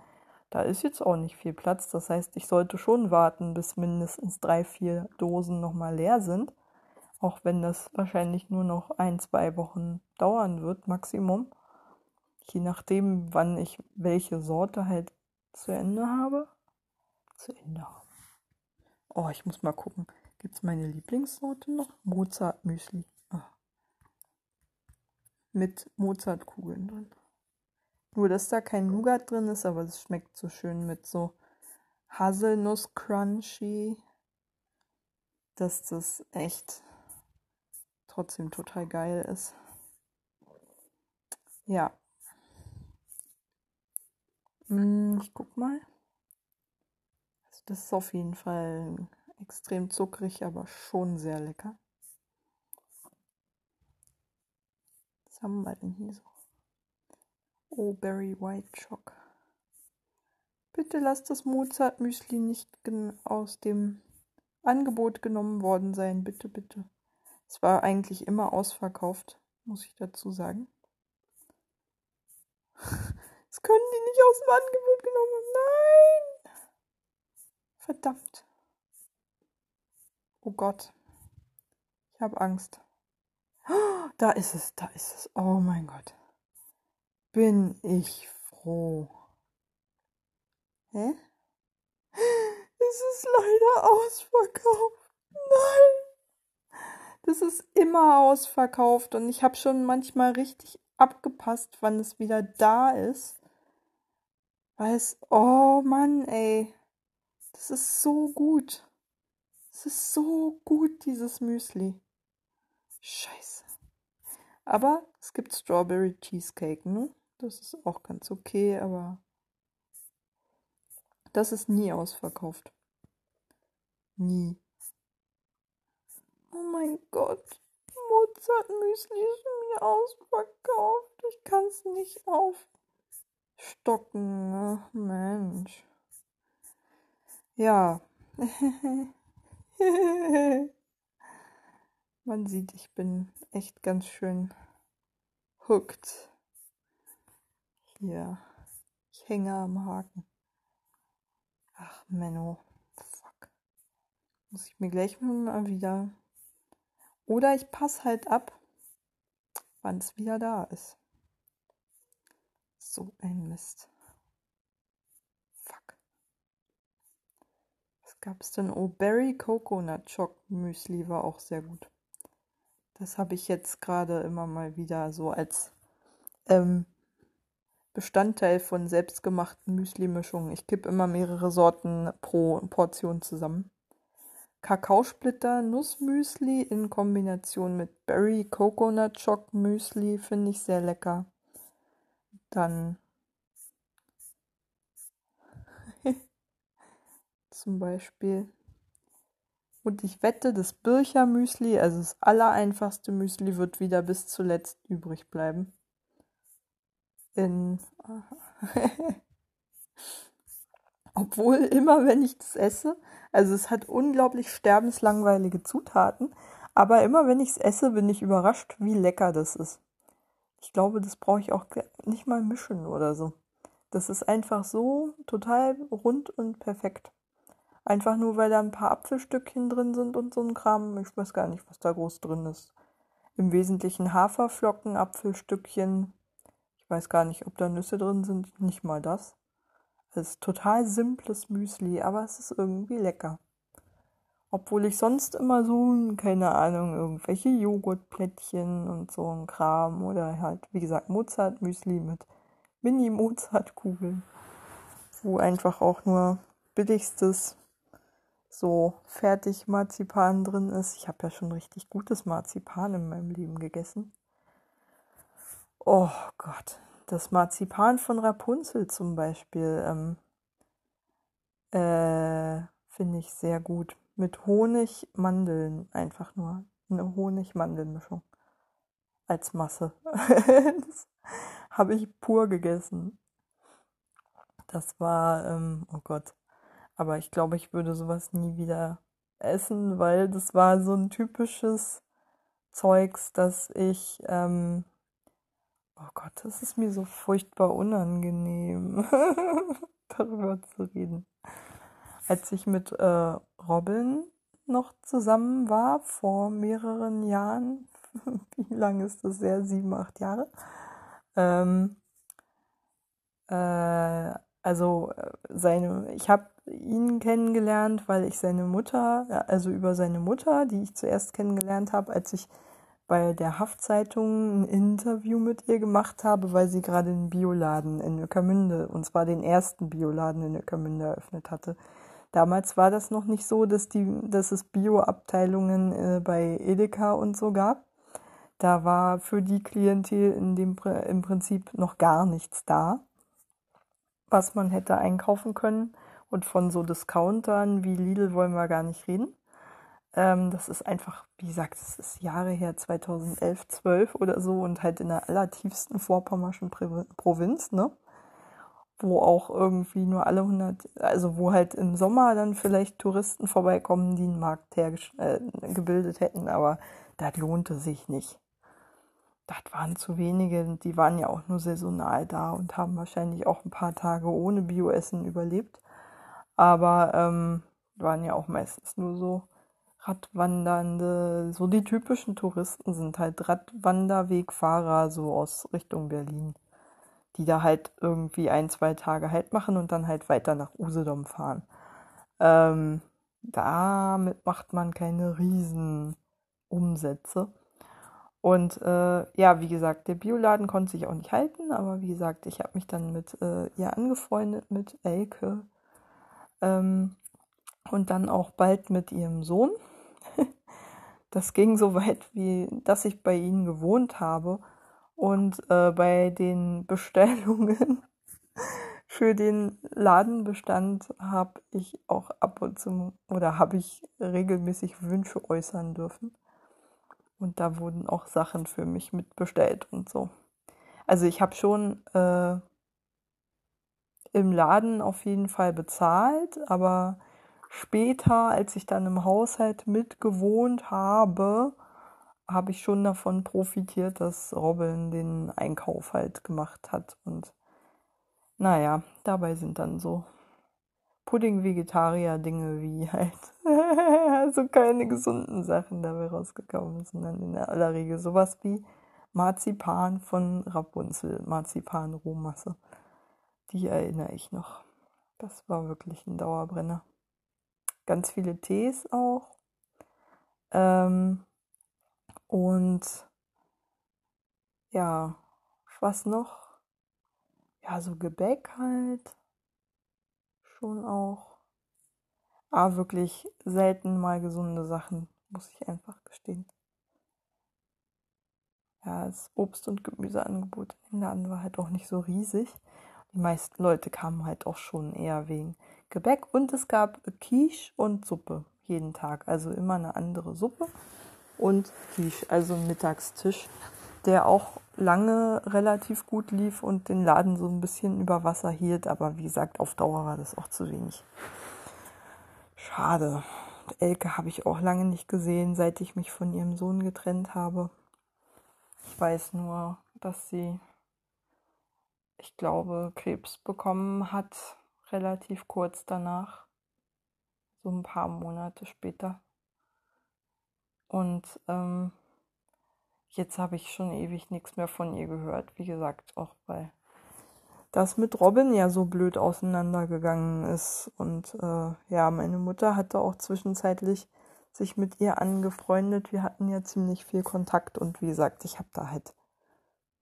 da ist jetzt auch nicht viel Platz. Das heißt, ich sollte schon warten, bis mindestens drei, vier Dosen nochmal leer sind. Auch wenn das wahrscheinlich nur noch ein, zwei Wochen dauern wird, Maximum. Je nachdem, wann ich welche Sorte halt zu Ende habe. Zu Ende habe. Oh, ich muss mal gucken. Gibt es meine Lieblingssorte noch? Mozart Müsli. Ah. Mit Mozartkugeln drin. Nur, dass da kein Nougat drin ist, aber es schmeckt so schön mit so Haselnuss Crunchy, dass das echt trotzdem total geil ist. Ja, ich guck mal. Also das ist auf jeden Fall extrem zuckrig, aber schon sehr lecker. Was haben wir denn hier so? Oh, Berry White Choc. Bitte lasst das Mozart Müsli nicht aus dem Angebot genommen worden sein. Bitte, bitte. Es war eigentlich immer ausverkauft, muss ich dazu sagen. Das können die nicht aus dem Angebot genommen haben. Nein! Verdammt. Oh Gott. Ich habe Angst. Da ist es, da ist es. Oh mein Gott. Bin ich froh. Hä? Es ist leider ausverkauft. Nein. Das ist immer ausverkauft und ich habe schon manchmal richtig abgepasst, wann es wieder da ist. Weil es, oh Mann, ey. Das ist so gut. Es ist so gut, dieses Müsli. Scheiße. Aber es gibt Strawberry Cheesecake, ne? Das ist auch ganz okay, aber das ist nie ausverkauft. Nie. Oh mein Gott. Mozart Müsli ist mir ausverkauft. Ich kann es nicht auf stocken. Ach, Mensch. Ja. Man sieht, ich bin echt ganz schön hooked. Hier. Ich hänge am Haken. Ach, Menno. Fuck. Muss ich mir gleich mal wieder. Oder ich passe halt ab, wann es wieder da ist. So ein Mist. Fuck. Was gab es denn? Oh, Berry Coconut Choc Müsli war auch sehr gut. Das habe ich jetzt gerade immer mal wieder so als ähm, Bestandteil von selbstgemachten Müsli-Mischungen. Ich kippe immer mehrere Sorten pro Portion zusammen. Kakaosplitter Nussmüsli in Kombination mit Berry Coconut Choc Müsli finde ich sehr lecker. Dann zum Beispiel. Und ich wette, das Bircher Müsli, also das allereinfachste Müsli, wird wieder bis zuletzt übrig bleiben. In Obwohl immer, wenn ich das esse, also es hat unglaublich sterbenslangweilige Zutaten, aber immer wenn ich es esse, bin ich überrascht, wie lecker das ist. Ich glaube, das brauche ich auch nicht mal mischen oder so. Das ist einfach so total rund und perfekt. Einfach nur, weil da ein paar Apfelstückchen drin sind und so ein Kram. Ich weiß gar nicht, was da groß drin ist. Im Wesentlichen Haferflocken, Apfelstückchen. Ich weiß gar nicht, ob da Nüsse drin sind. Nicht mal das. Es ist total simples Müsli, aber es ist irgendwie lecker. Obwohl ich sonst immer so, keine Ahnung, irgendwelche Joghurtplättchen und so ein Kram oder halt, wie gesagt, Mozart-Müsli mit Mini-Mozart-Kugeln, wo einfach auch nur billigstes so fertig Marzipan drin ist. Ich habe ja schon richtig gutes Marzipan in meinem Leben gegessen. Oh Gott, das Marzipan von Rapunzel zum Beispiel ähm, äh, finde ich sehr gut. Mit Honig, Mandeln einfach nur. Eine Honig-Mandelmischung. Als Masse. das habe ich pur gegessen. Das war, ähm, oh Gott. Aber ich glaube, ich würde sowas nie wieder essen, weil das war so ein typisches Zeugs, dass ich ähm, Oh Gott, das ist mir so furchtbar unangenehm, darüber zu reden. Als ich mit äh, Robin noch zusammen war, vor mehreren Jahren, wie lange ist das her? Sieben, acht Jahre. Ähm, äh, also äh, seine, ich habe ihn kennengelernt, weil ich seine Mutter, also über seine Mutter, die ich zuerst kennengelernt habe, als ich bei der Haftzeitung ein Interview mit ihr gemacht habe, weil sie gerade einen Bioladen in Öckermünde, und zwar den ersten Bioladen in Öckermünde eröffnet hatte. Damals war das noch nicht so, dass, die, dass es Bio-Abteilungen äh, bei Edeka und so gab. Da war für die Klientel in dem, im Prinzip noch gar nichts da, was man hätte einkaufen können. Und von so Discountern wie Lidl wollen wir gar nicht reden. Ähm, das ist einfach, wie gesagt, das ist Jahre her, 2011, 12 oder so und halt in der allertiefsten vorpommerschen Provinz, ne? Wo auch irgendwie nur alle 100, also wo halt im Sommer dann vielleicht Touristen vorbeikommen, die einen Markt äh, hätten, aber das lohnte sich nicht. Das waren zu wenige, die waren ja auch nur saisonal da und haben wahrscheinlich auch ein paar Tage ohne Bioessen überlebt. Aber ähm, waren ja auch meistens nur so Radwandernde, so die typischen Touristen sind halt Radwanderwegfahrer so aus Richtung Berlin, die da halt irgendwie ein, zwei Tage halt machen und dann halt weiter nach Usedom fahren. Ähm, damit macht man keine Riesenumsätze. Und äh, ja, wie gesagt, der Bioladen konnte sich auch nicht halten, aber wie gesagt, ich habe mich dann mit äh, ihr angefreundet, mit Elke. Ähm, und dann auch bald mit ihrem Sohn. Das ging so weit, wie dass ich bei ihnen gewohnt habe und äh, bei den Bestellungen für den Ladenbestand habe ich auch ab und zu oder habe ich regelmäßig Wünsche äußern dürfen. Und da wurden auch Sachen für mich mitbestellt und so. Also ich habe schon äh, im Laden auf jeden Fall bezahlt, aber Später, als ich dann im Haushalt mitgewohnt habe, habe ich schon davon profitiert, dass Robin den Einkauf halt gemacht hat. Und naja, dabei sind dann so Pudding-Vegetarier-Dinge wie halt, also keine gesunden Sachen dabei rausgekommen, sondern in aller Regel sowas wie Marzipan von Rapunzel, Marzipan-Rohmasse. Die erinnere ich noch. Das war wirklich ein Dauerbrenner ganz viele Tees auch. Ähm, und ja, was noch? Ja, so Gebäck halt. Schon auch. Aber wirklich selten mal gesunde Sachen, muss ich einfach gestehen. Ja, das Obst- und Gemüseangebot den Laden war halt auch nicht so riesig. Die meisten Leute kamen halt auch schon eher wegen Gebäck und es gab Quiche und Suppe jeden Tag. Also immer eine andere Suppe und Quiche, also Mittagstisch, der auch lange relativ gut lief und den Laden so ein bisschen über Wasser hielt. Aber wie gesagt, auf Dauer war das auch zu wenig. Schade. Elke habe ich auch lange nicht gesehen, seit ich mich von ihrem Sohn getrennt habe. Ich weiß nur, dass sie, ich glaube, Krebs bekommen hat, relativ kurz danach, so ein paar Monate später. Und ähm, jetzt habe ich schon ewig nichts mehr von ihr gehört. Wie gesagt, auch weil das mit Robin ja so blöd auseinandergegangen ist. Und äh, ja, meine Mutter hatte auch zwischenzeitlich sich mit ihr angefreundet. Wir hatten ja ziemlich viel Kontakt und wie gesagt, ich habe da halt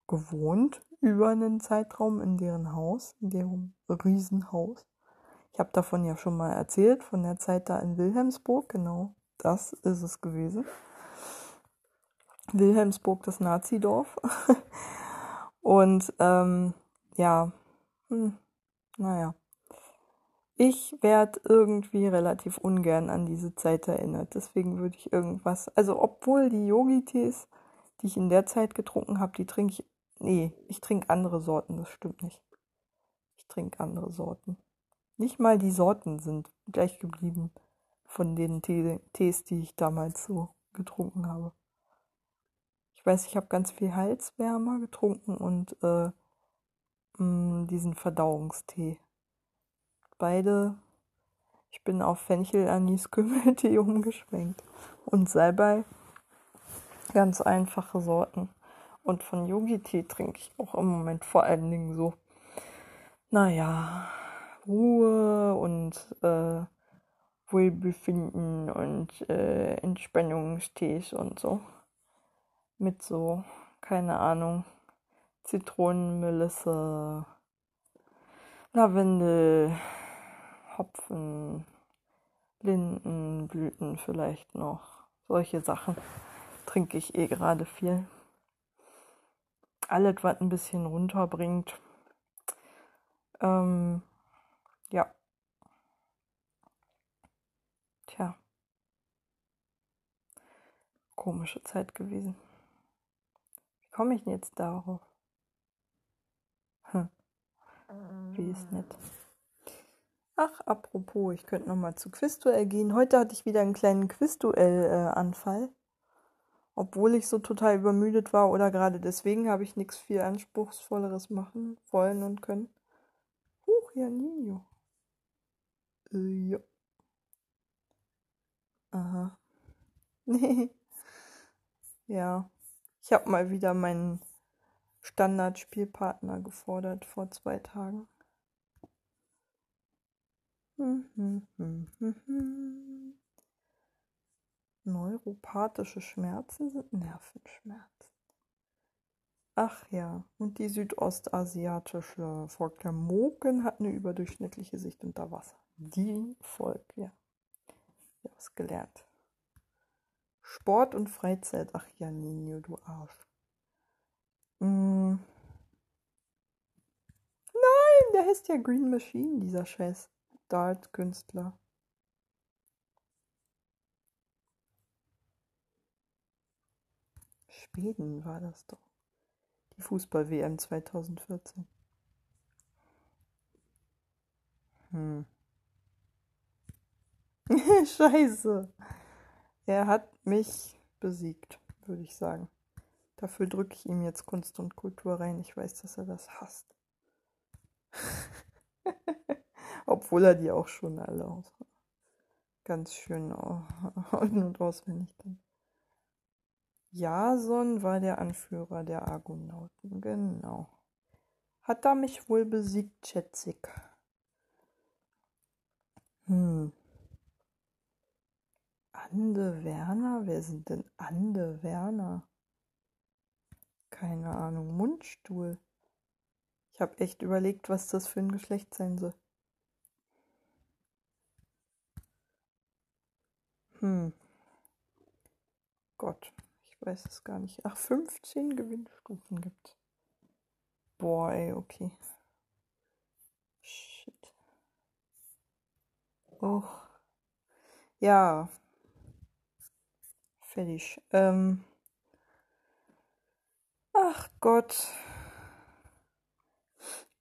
gewohnt über einen Zeitraum in deren Haus, in deren Riesenhaus. Ich habe davon ja schon mal erzählt, von der Zeit da in Wilhelmsburg, genau das ist es gewesen. Wilhelmsburg, das Nazidorf. Und ähm, ja, hm, naja. Ich werde irgendwie relativ ungern an diese Zeit erinnert. Deswegen würde ich irgendwas. Also, obwohl die Yogi-Tees, die ich in der Zeit getrunken habe, die trinke ich. Nee, ich trinke andere Sorten, das stimmt nicht. Ich trinke andere Sorten. Nicht mal die Sorten sind gleich geblieben von den Tees, die ich damals so getrunken habe. Ich weiß, ich habe ganz viel Halswärmer getrunken und äh, mh, mm, diesen Verdauungstee. Beide, ich bin auf Fenchel, Anis, Kümmeltee umgeschwenkt. Und Salbei, ganz einfache Sorten. Und von Yogi-Tee trinke ich auch im Moment vor allen Dingen so, naja, Ruhe und äh, Wohlbefinden und äh, Entspannungstees und so. Mit so, keine Ahnung, Zitronenmelisse, Lavendel, Hopfen, Lindenblüten vielleicht noch. Solche Sachen trinke ich eh gerade viel. Alles, was ein bisschen runterbringt. Ähm, ja. Tja. Komische Zeit gewesen. Wie komme ich denn jetzt darauf? Hm. Wie ist nett. Ach, apropos, ich könnte nochmal zu Quizduell gehen. Heute hatte ich wieder einen kleinen Quizduell-Anfall. Obwohl ich so total übermüdet war oder gerade deswegen habe ich nichts viel Anspruchsvolleres machen wollen und können. Huch, ja, Nino. Äh, ja. Aha. Nee. ja. Ich habe mal wieder meinen Standardspielpartner gefordert vor zwei Tagen. Neuropathische Schmerzen sind Nervenschmerzen. Ach ja, und die südostasiatische Volk der Moken hat eine überdurchschnittliche Sicht unter Wasser. Die Volk, ja. Ich habe es gelernt. Sport und Freizeit. Ach ja, Nino, du Arsch. Mm. Nein, der heißt ja Green Machine, dieser scheiß Dart-Künstler. Schweden war das doch. Die Fußball-WM 2014. Hm. Scheiße. Er hat mich besiegt, würde ich sagen. Dafür drücke ich ihm jetzt Kunst und Kultur rein. Ich weiß, dass er das hasst. Obwohl er die auch schon alle aus ganz schön in- und auswendig kann. Jason war der Anführer der Argonauten, genau. Hat er mich wohl besiegt, schätzig. Hm. Ande Werner? Wer sind denn Ande Werner? keine Ahnung, Mundstuhl. Ich habe echt überlegt, was das für ein Geschlecht sein soll. Hm. Gott, ich weiß es gar nicht. Ach, 15 Gewinnstufen gibt. Boah, ey, okay. Shit. Oh. Ja. Fertig. Ähm. Ach Gott.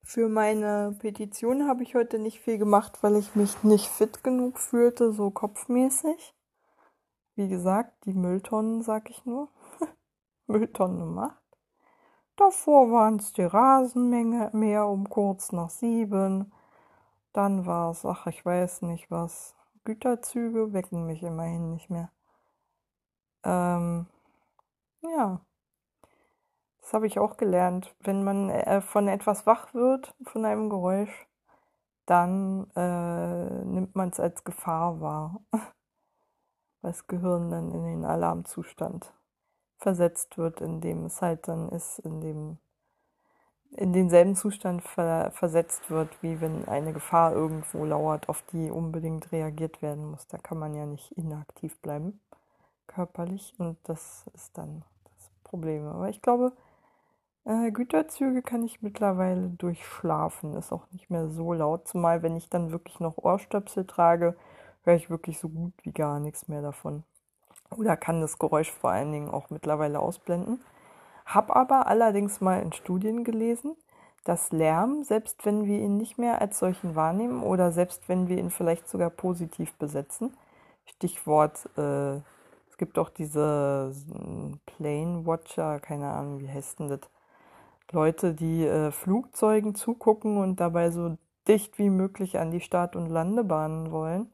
Für meine Petition habe ich heute nicht viel gemacht, weil ich mich nicht fit genug fühlte, so kopfmäßig. Wie gesagt, die Mülltonnen, sag ich nur. Mülltonne macht. Davor waren es die Rasenmenge mehr um kurz nach sieben. Dann war es, ach, ich weiß nicht was. Güterzüge wecken mich immerhin nicht mehr. Ähm, ja. Das habe ich auch gelernt. Wenn man äh, von etwas wach wird, von einem Geräusch, dann äh, nimmt man es als Gefahr wahr. Weil das Gehirn dann in den Alarmzustand versetzt wird, in dem es halt dann ist, in dem in denselben Zustand ver versetzt wird, wie wenn eine Gefahr irgendwo lauert, auf die unbedingt reagiert werden muss. Da kann man ja nicht inaktiv bleiben, körperlich, und das ist dann das Problem. Aber ich glaube, äh, Güterzüge kann ich mittlerweile durchschlafen. Ist auch nicht mehr so laut. Zumal, wenn ich dann wirklich noch Ohrstöpsel trage, höre ich wirklich so gut wie gar nichts mehr davon. Oder kann das Geräusch vor allen Dingen auch mittlerweile ausblenden. Hab aber allerdings mal in Studien gelesen, dass Lärm, selbst wenn wir ihn nicht mehr als solchen wahrnehmen oder selbst wenn wir ihn vielleicht sogar positiv besetzen, Stichwort, äh, gibt auch diese Plane Watcher, keine Ahnung, wie heißt denn das? Leute, die äh, Flugzeugen zugucken und dabei so dicht wie möglich an die Start- und Landebahnen wollen,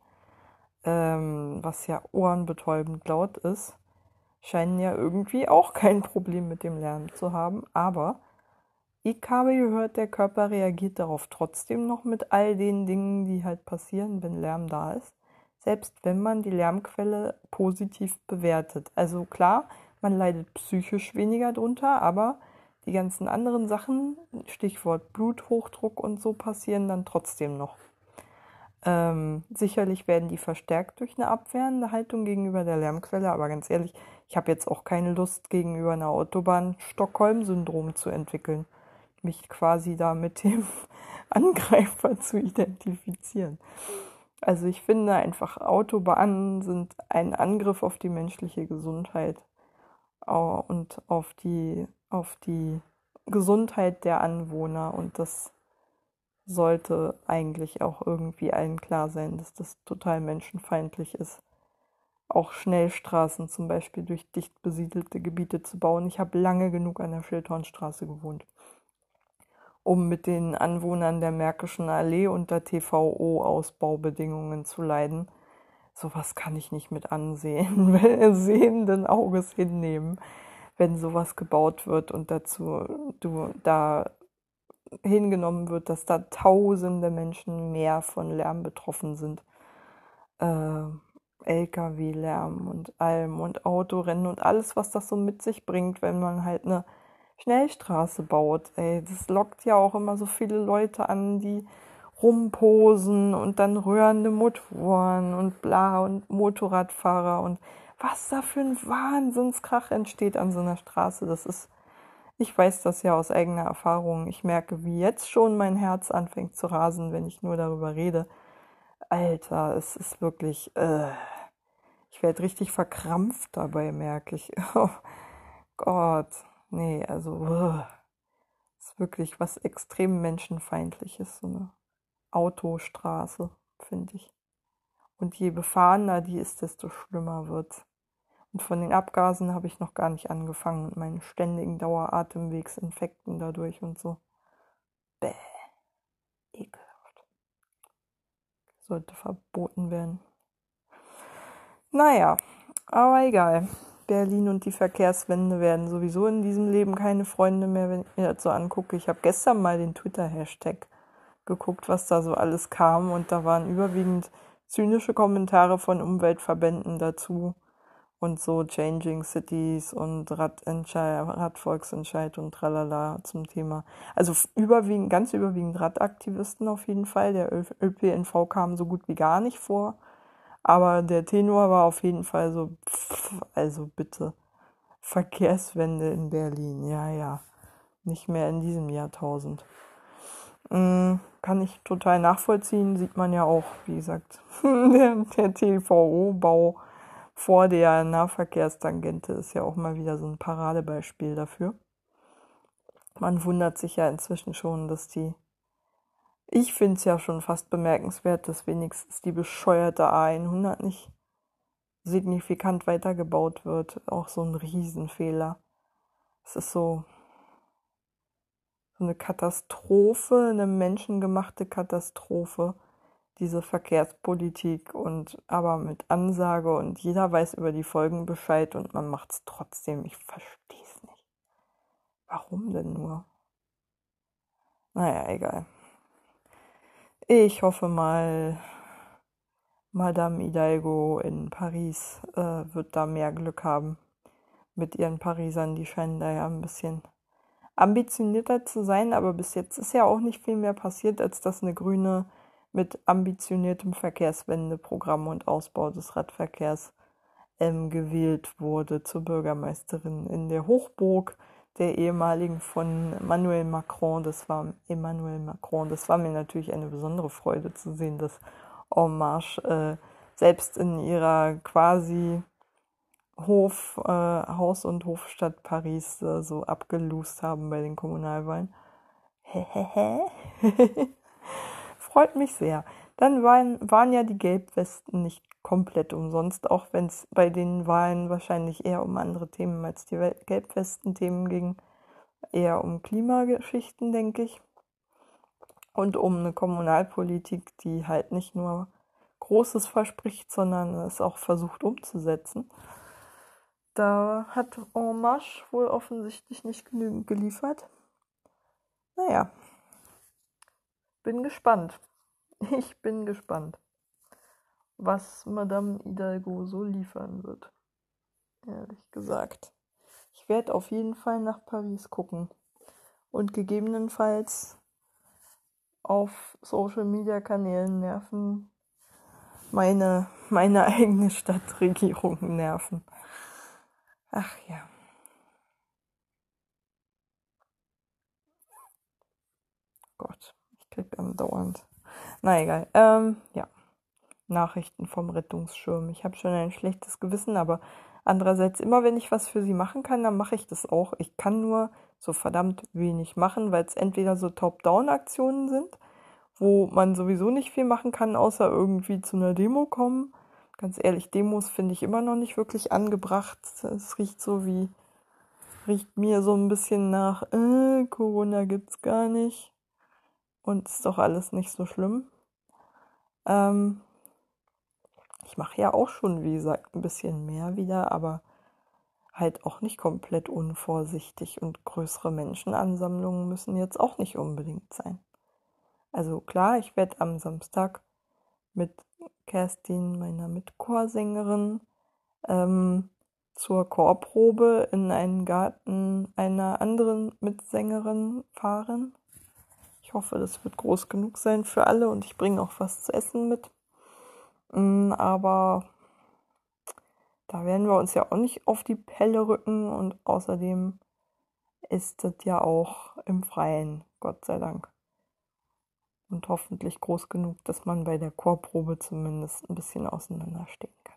ähm, was ja ohrenbetäubend laut ist, scheinen ja irgendwie auch kein Problem mit dem Lärm zu haben. Aber ich habe gehört, der Körper reagiert darauf trotzdem noch mit all den Dingen, die halt passieren, wenn Lärm da ist. Selbst wenn man die Lärmquelle positiv bewertet. Also klar, man leidet psychisch weniger drunter, aber die ganzen anderen Sachen, Stichwort Bluthochdruck und so, passieren dann trotzdem noch. Ähm, sicherlich werden die verstärkt durch eine abwehrende Haltung gegenüber der Lärmquelle, aber ganz ehrlich, ich habe jetzt auch keine Lust, gegenüber einer Autobahn Stockholm-Syndrom zu entwickeln. Mich quasi da mit dem Angreifer zu identifizieren. Also ich finde einfach, Autobahnen sind ein Angriff auf die menschliche Gesundheit und auf die auf die Gesundheit der Anwohner und das sollte eigentlich auch irgendwie allen klar sein, dass das total menschenfeindlich ist. Auch Schnellstraßen zum Beispiel durch dicht besiedelte Gebiete zu bauen. Ich habe lange genug an der Schildhornstraße gewohnt, um mit den Anwohnern der Märkischen Allee unter TVO-Ausbaubedingungen zu leiden. Sowas kann ich nicht mit ansehen, sehenden Auges hinnehmen wenn sowas gebaut wird und dazu du da hingenommen wird, dass da tausende Menschen mehr von Lärm betroffen sind. Äh, Lkw-Lärm und allem und Autorennen und alles, was das so mit sich bringt, wenn man halt eine Schnellstraße baut. Ey, das lockt ja auch immer so viele Leute an, die rumposen und dann rührende Motoren und bla und Motorradfahrer und was da für ein Wahnsinnskrach entsteht an so einer Straße. Das ist, ich weiß das ja aus eigener Erfahrung. Ich merke, wie jetzt schon mein Herz anfängt zu rasen, wenn ich nur darüber rede. Alter, es ist wirklich, äh, ich werde richtig verkrampft dabei, merke ich. Oh Gott, nee, also, uh, ist wirklich was extrem menschenfeindliches, so eine Autostraße, finde ich. Und je befahrener die ist, desto schlimmer wird's. Und von den Abgasen habe ich noch gar nicht angefangen und meinen ständigen Daueratemwegsinfekten dadurch und so. Bäh. Ekelhaft. Sollte verboten werden. Naja, aber egal. Berlin und die Verkehrswende werden sowieso in diesem Leben keine Freunde mehr, wenn ich mir das so angucke. Ich habe gestern mal den Twitter-Hashtag geguckt, was da so alles kam und da waren überwiegend zynische Kommentare von Umweltverbänden dazu und so Changing Cities und Radentscheid, Radvolksentscheid und tralala zum Thema. Also überwiegend, ganz überwiegend Radaktivisten auf jeden Fall. Der ÖPNV kam so gut wie gar nicht vor. Aber der Tenor war auf jeden Fall so, pff, also bitte, Verkehrswende in Berlin, ja, ja, nicht mehr in diesem Jahrtausend. Mhm, kann ich total nachvollziehen, sieht man ja auch, wie gesagt, der, der TVO-Bau vor der Nahverkehrstangente ist ja auch mal wieder so ein Paradebeispiel dafür. Man wundert sich ja inzwischen schon, dass die. Ich finde es ja schon fast bemerkenswert, dass wenigstens die bescheuerte A100 nicht signifikant weitergebaut wird. Auch so ein Riesenfehler. Es ist so, eine Katastrophe, eine menschengemachte Katastrophe diese Verkehrspolitik und aber mit Ansage und jeder weiß über die Folgen Bescheid und man macht es trotzdem. Ich verstehe es nicht. Warum denn nur? Naja, egal. Ich hoffe mal, Madame Hidalgo in Paris äh, wird da mehr Glück haben mit ihren Parisern. Die scheinen da ja ein bisschen ambitionierter zu sein, aber bis jetzt ist ja auch nicht viel mehr passiert, als dass eine grüne mit ambitioniertem Verkehrswendeprogramm und Ausbau des Radverkehrs ähm, gewählt wurde zur Bürgermeisterin in der Hochburg der ehemaligen von Emmanuel Macron. Das war Emmanuel Macron. Das war mir natürlich eine besondere Freude zu sehen, dass Marche äh, selbst in ihrer quasi Hof, äh, Haus- und Hofstadt Paris äh, so abgelost haben bei den Kommunalwahlen. Hehehe. freut mich sehr. Dann waren, waren ja die Gelbwesten nicht komplett umsonst, auch wenn es bei den Wahlen wahrscheinlich eher um andere Themen als die Gelbwesten-Themen ging. Eher um Klimageschichten, denke ich. Und um eine Kommunalpolitik, die halt nicht nur Großes verspricht, sondern es auch versucht umzusetzen. Da hat En Marche wohl offensichtlich nicht genügend geliefert. Naja, bin gespannt. Ich bin gespannt, was Madame Hidalgo so liefern wird. Ehrlich gesagt. Ich werde auf jeden Fall nach Paris gucken und gegebenenfalls auf Social Media Kanälen nerven, meine, meine eigene Stadtregierung nerven. Ach ja. Gott krieg andauernd. Na egal. Ähm, ja. Nachrichten vom Rettungsschirm. Ich habe schon ein schlechtes Gewissen, aber andererseits, immer wenn ich was für sie machen kann, dann mache ich das auch. Ich kann nur so verdammt wenig machen, weil es entweder so Top-Down-Aktionen sind, wo man sowieso nicht viel machen kann, außer irgendwie zu einer Demo kommen. Ganz ehrlich, Demos finde ich immer noch nicht wirklich angebracht. Es riecht so wie, riecht mir so ein bisschen nach, äh, Corona gibt's gar nicht und ist doch alles nicht so schlimm. Ähm, ich mache ja auch schon, wie gesagt, ein bisschen mehr wieder, aber halt auch nicht komplett unvorsichtig und größere Menschenansammlungen müssen jetzt auch nicht unbedingt sein. Also klar, ich werde am Samstag mit Kerstin, meiner Mitchorsängerin, ähm, zur Chorprobe in einen Garten einer anderen Mitsängerin fahren. Ich hoffe, das wird groß genug sein für alle und ich bringe auch was zu essen mit. Mm, aber da werden wir uns ja auch nicht auf die Pelle rücken und außerdem ist das ja auch im Freien, Gott sei Dank. Und hoffentlich groß genug, dass man bei der Chorprobe zumindest ein bisschen auseinanderstehen kann.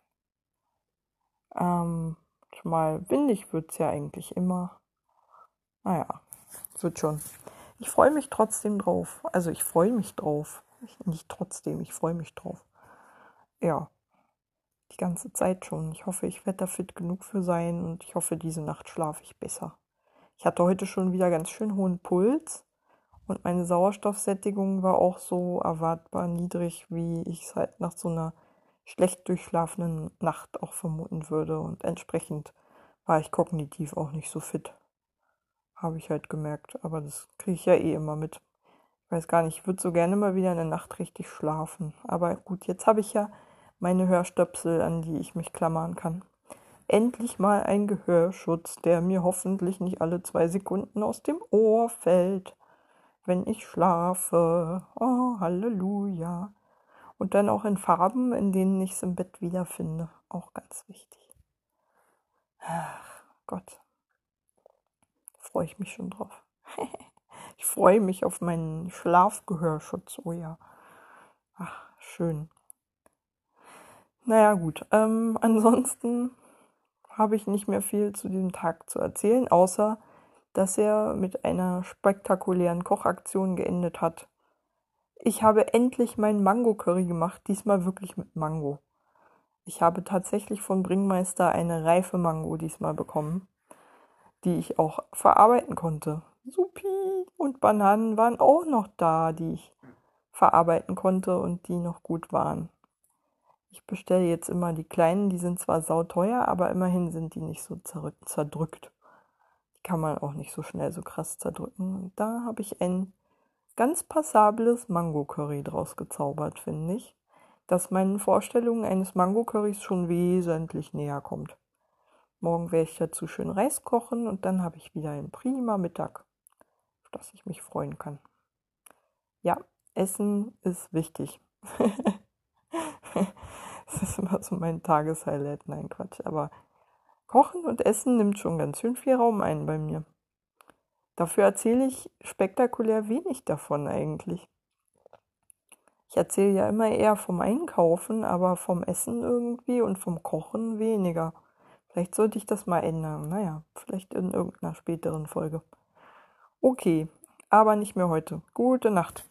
Ähm, schon mal windig wird es ja eigentlich immer. Naja, wird schon. Ich freue mich trotzdem drauf. Also ich freue mich drauf. Ich, nicht trotzdem, ich freue mich drauf. Ja, die ganze Zeit schon. Ich hoffe, ich werde da fit genug für sein und ich hoffe, diese Nacht schlafe ich besser. Ich hatte heute schon wieder ganz schön hohen Puls und meine Sauerstoffsättigung war auch so erwartbar niedrig, wie ich es halt nach so einer schlecht durchschlafenen Nacht auch vermuten würde und entsprechend war ich kognitiv auch nicht so fit. Habe ich halt gemerkt. Aber das kriege ich ja eh immer mit. Ich weiß gar nicht, ich würde so gerne mal wieder in der Nacht richtig schlafen. Aber gut, jetzt habe ich ja meine Hörstöpsel, an die ich mich klammern kann. endlich mal ein Gehörschutz, der mir hoffentlich nicht alle zwei Sekunden aus dem Ohr fällt, wenn ich schlafe. Oh, Halleluja. Und dann auch in Farben, in denen ich es im Bett wiederfinde. Auch ganz wichtig. Ach Gott. Freue ich mich schon drauf. ich freue mich auf meinen Schlafgehörschutz. Oh ja. Ach, schön. Naja, gut. Ähm, ansonsten habe ich nicht mehr viel zu diesem Tag zu erzählen, außer dass er mit einer spektakulären Kochaktion geendet hat. Ich habe endlich meinen Mango-Curry gemacht, diesmal wirklich mit Mango. Ich habe tatsächlich von Bringmeister eine reife Mango diesmal bekommen, die ich auch verarbeiten konnte. Supi! Und Bananen waren auch noch da, die ich verarbeiten konnte und die noch gut waren. Ich bestelle jetzt immer die kleinen, die sind zwar sauteuer, aber immerhin sind die nicht so zerdrückt. Die kann man auch nicht so schnell so krass zerdrücken. Und da habe ich ein ganz passables Mango-Curry draus gezaubert, finde ich, das meinen Vorstellungen eines Mango-Currys schon wesentlich näher kommt. Morgen werde ich dazu schön Reis kochen und dann habe ich wieder einen prima Mittag, auf das ich mich freuen kann. Ja, Essen ist wichtig. das ist immer so mein Tageshighlight. Nein, Quatsch. Aber Kochen und Essen nimmt schon ganz schön viel Raum ein bei mir. Dafür erzähle ich spektakulär wenig davon eigentlich. Ich erzähle ja immer eher vom Einkaufen, aber vom Essen irgendwie und vom Kochen weniger. Vielleicht sollte ich das mal ändern. Naja, vielleicht in irgendeiner späteren Folge. Okay, aber nicht mehr heute. Gute Nacht.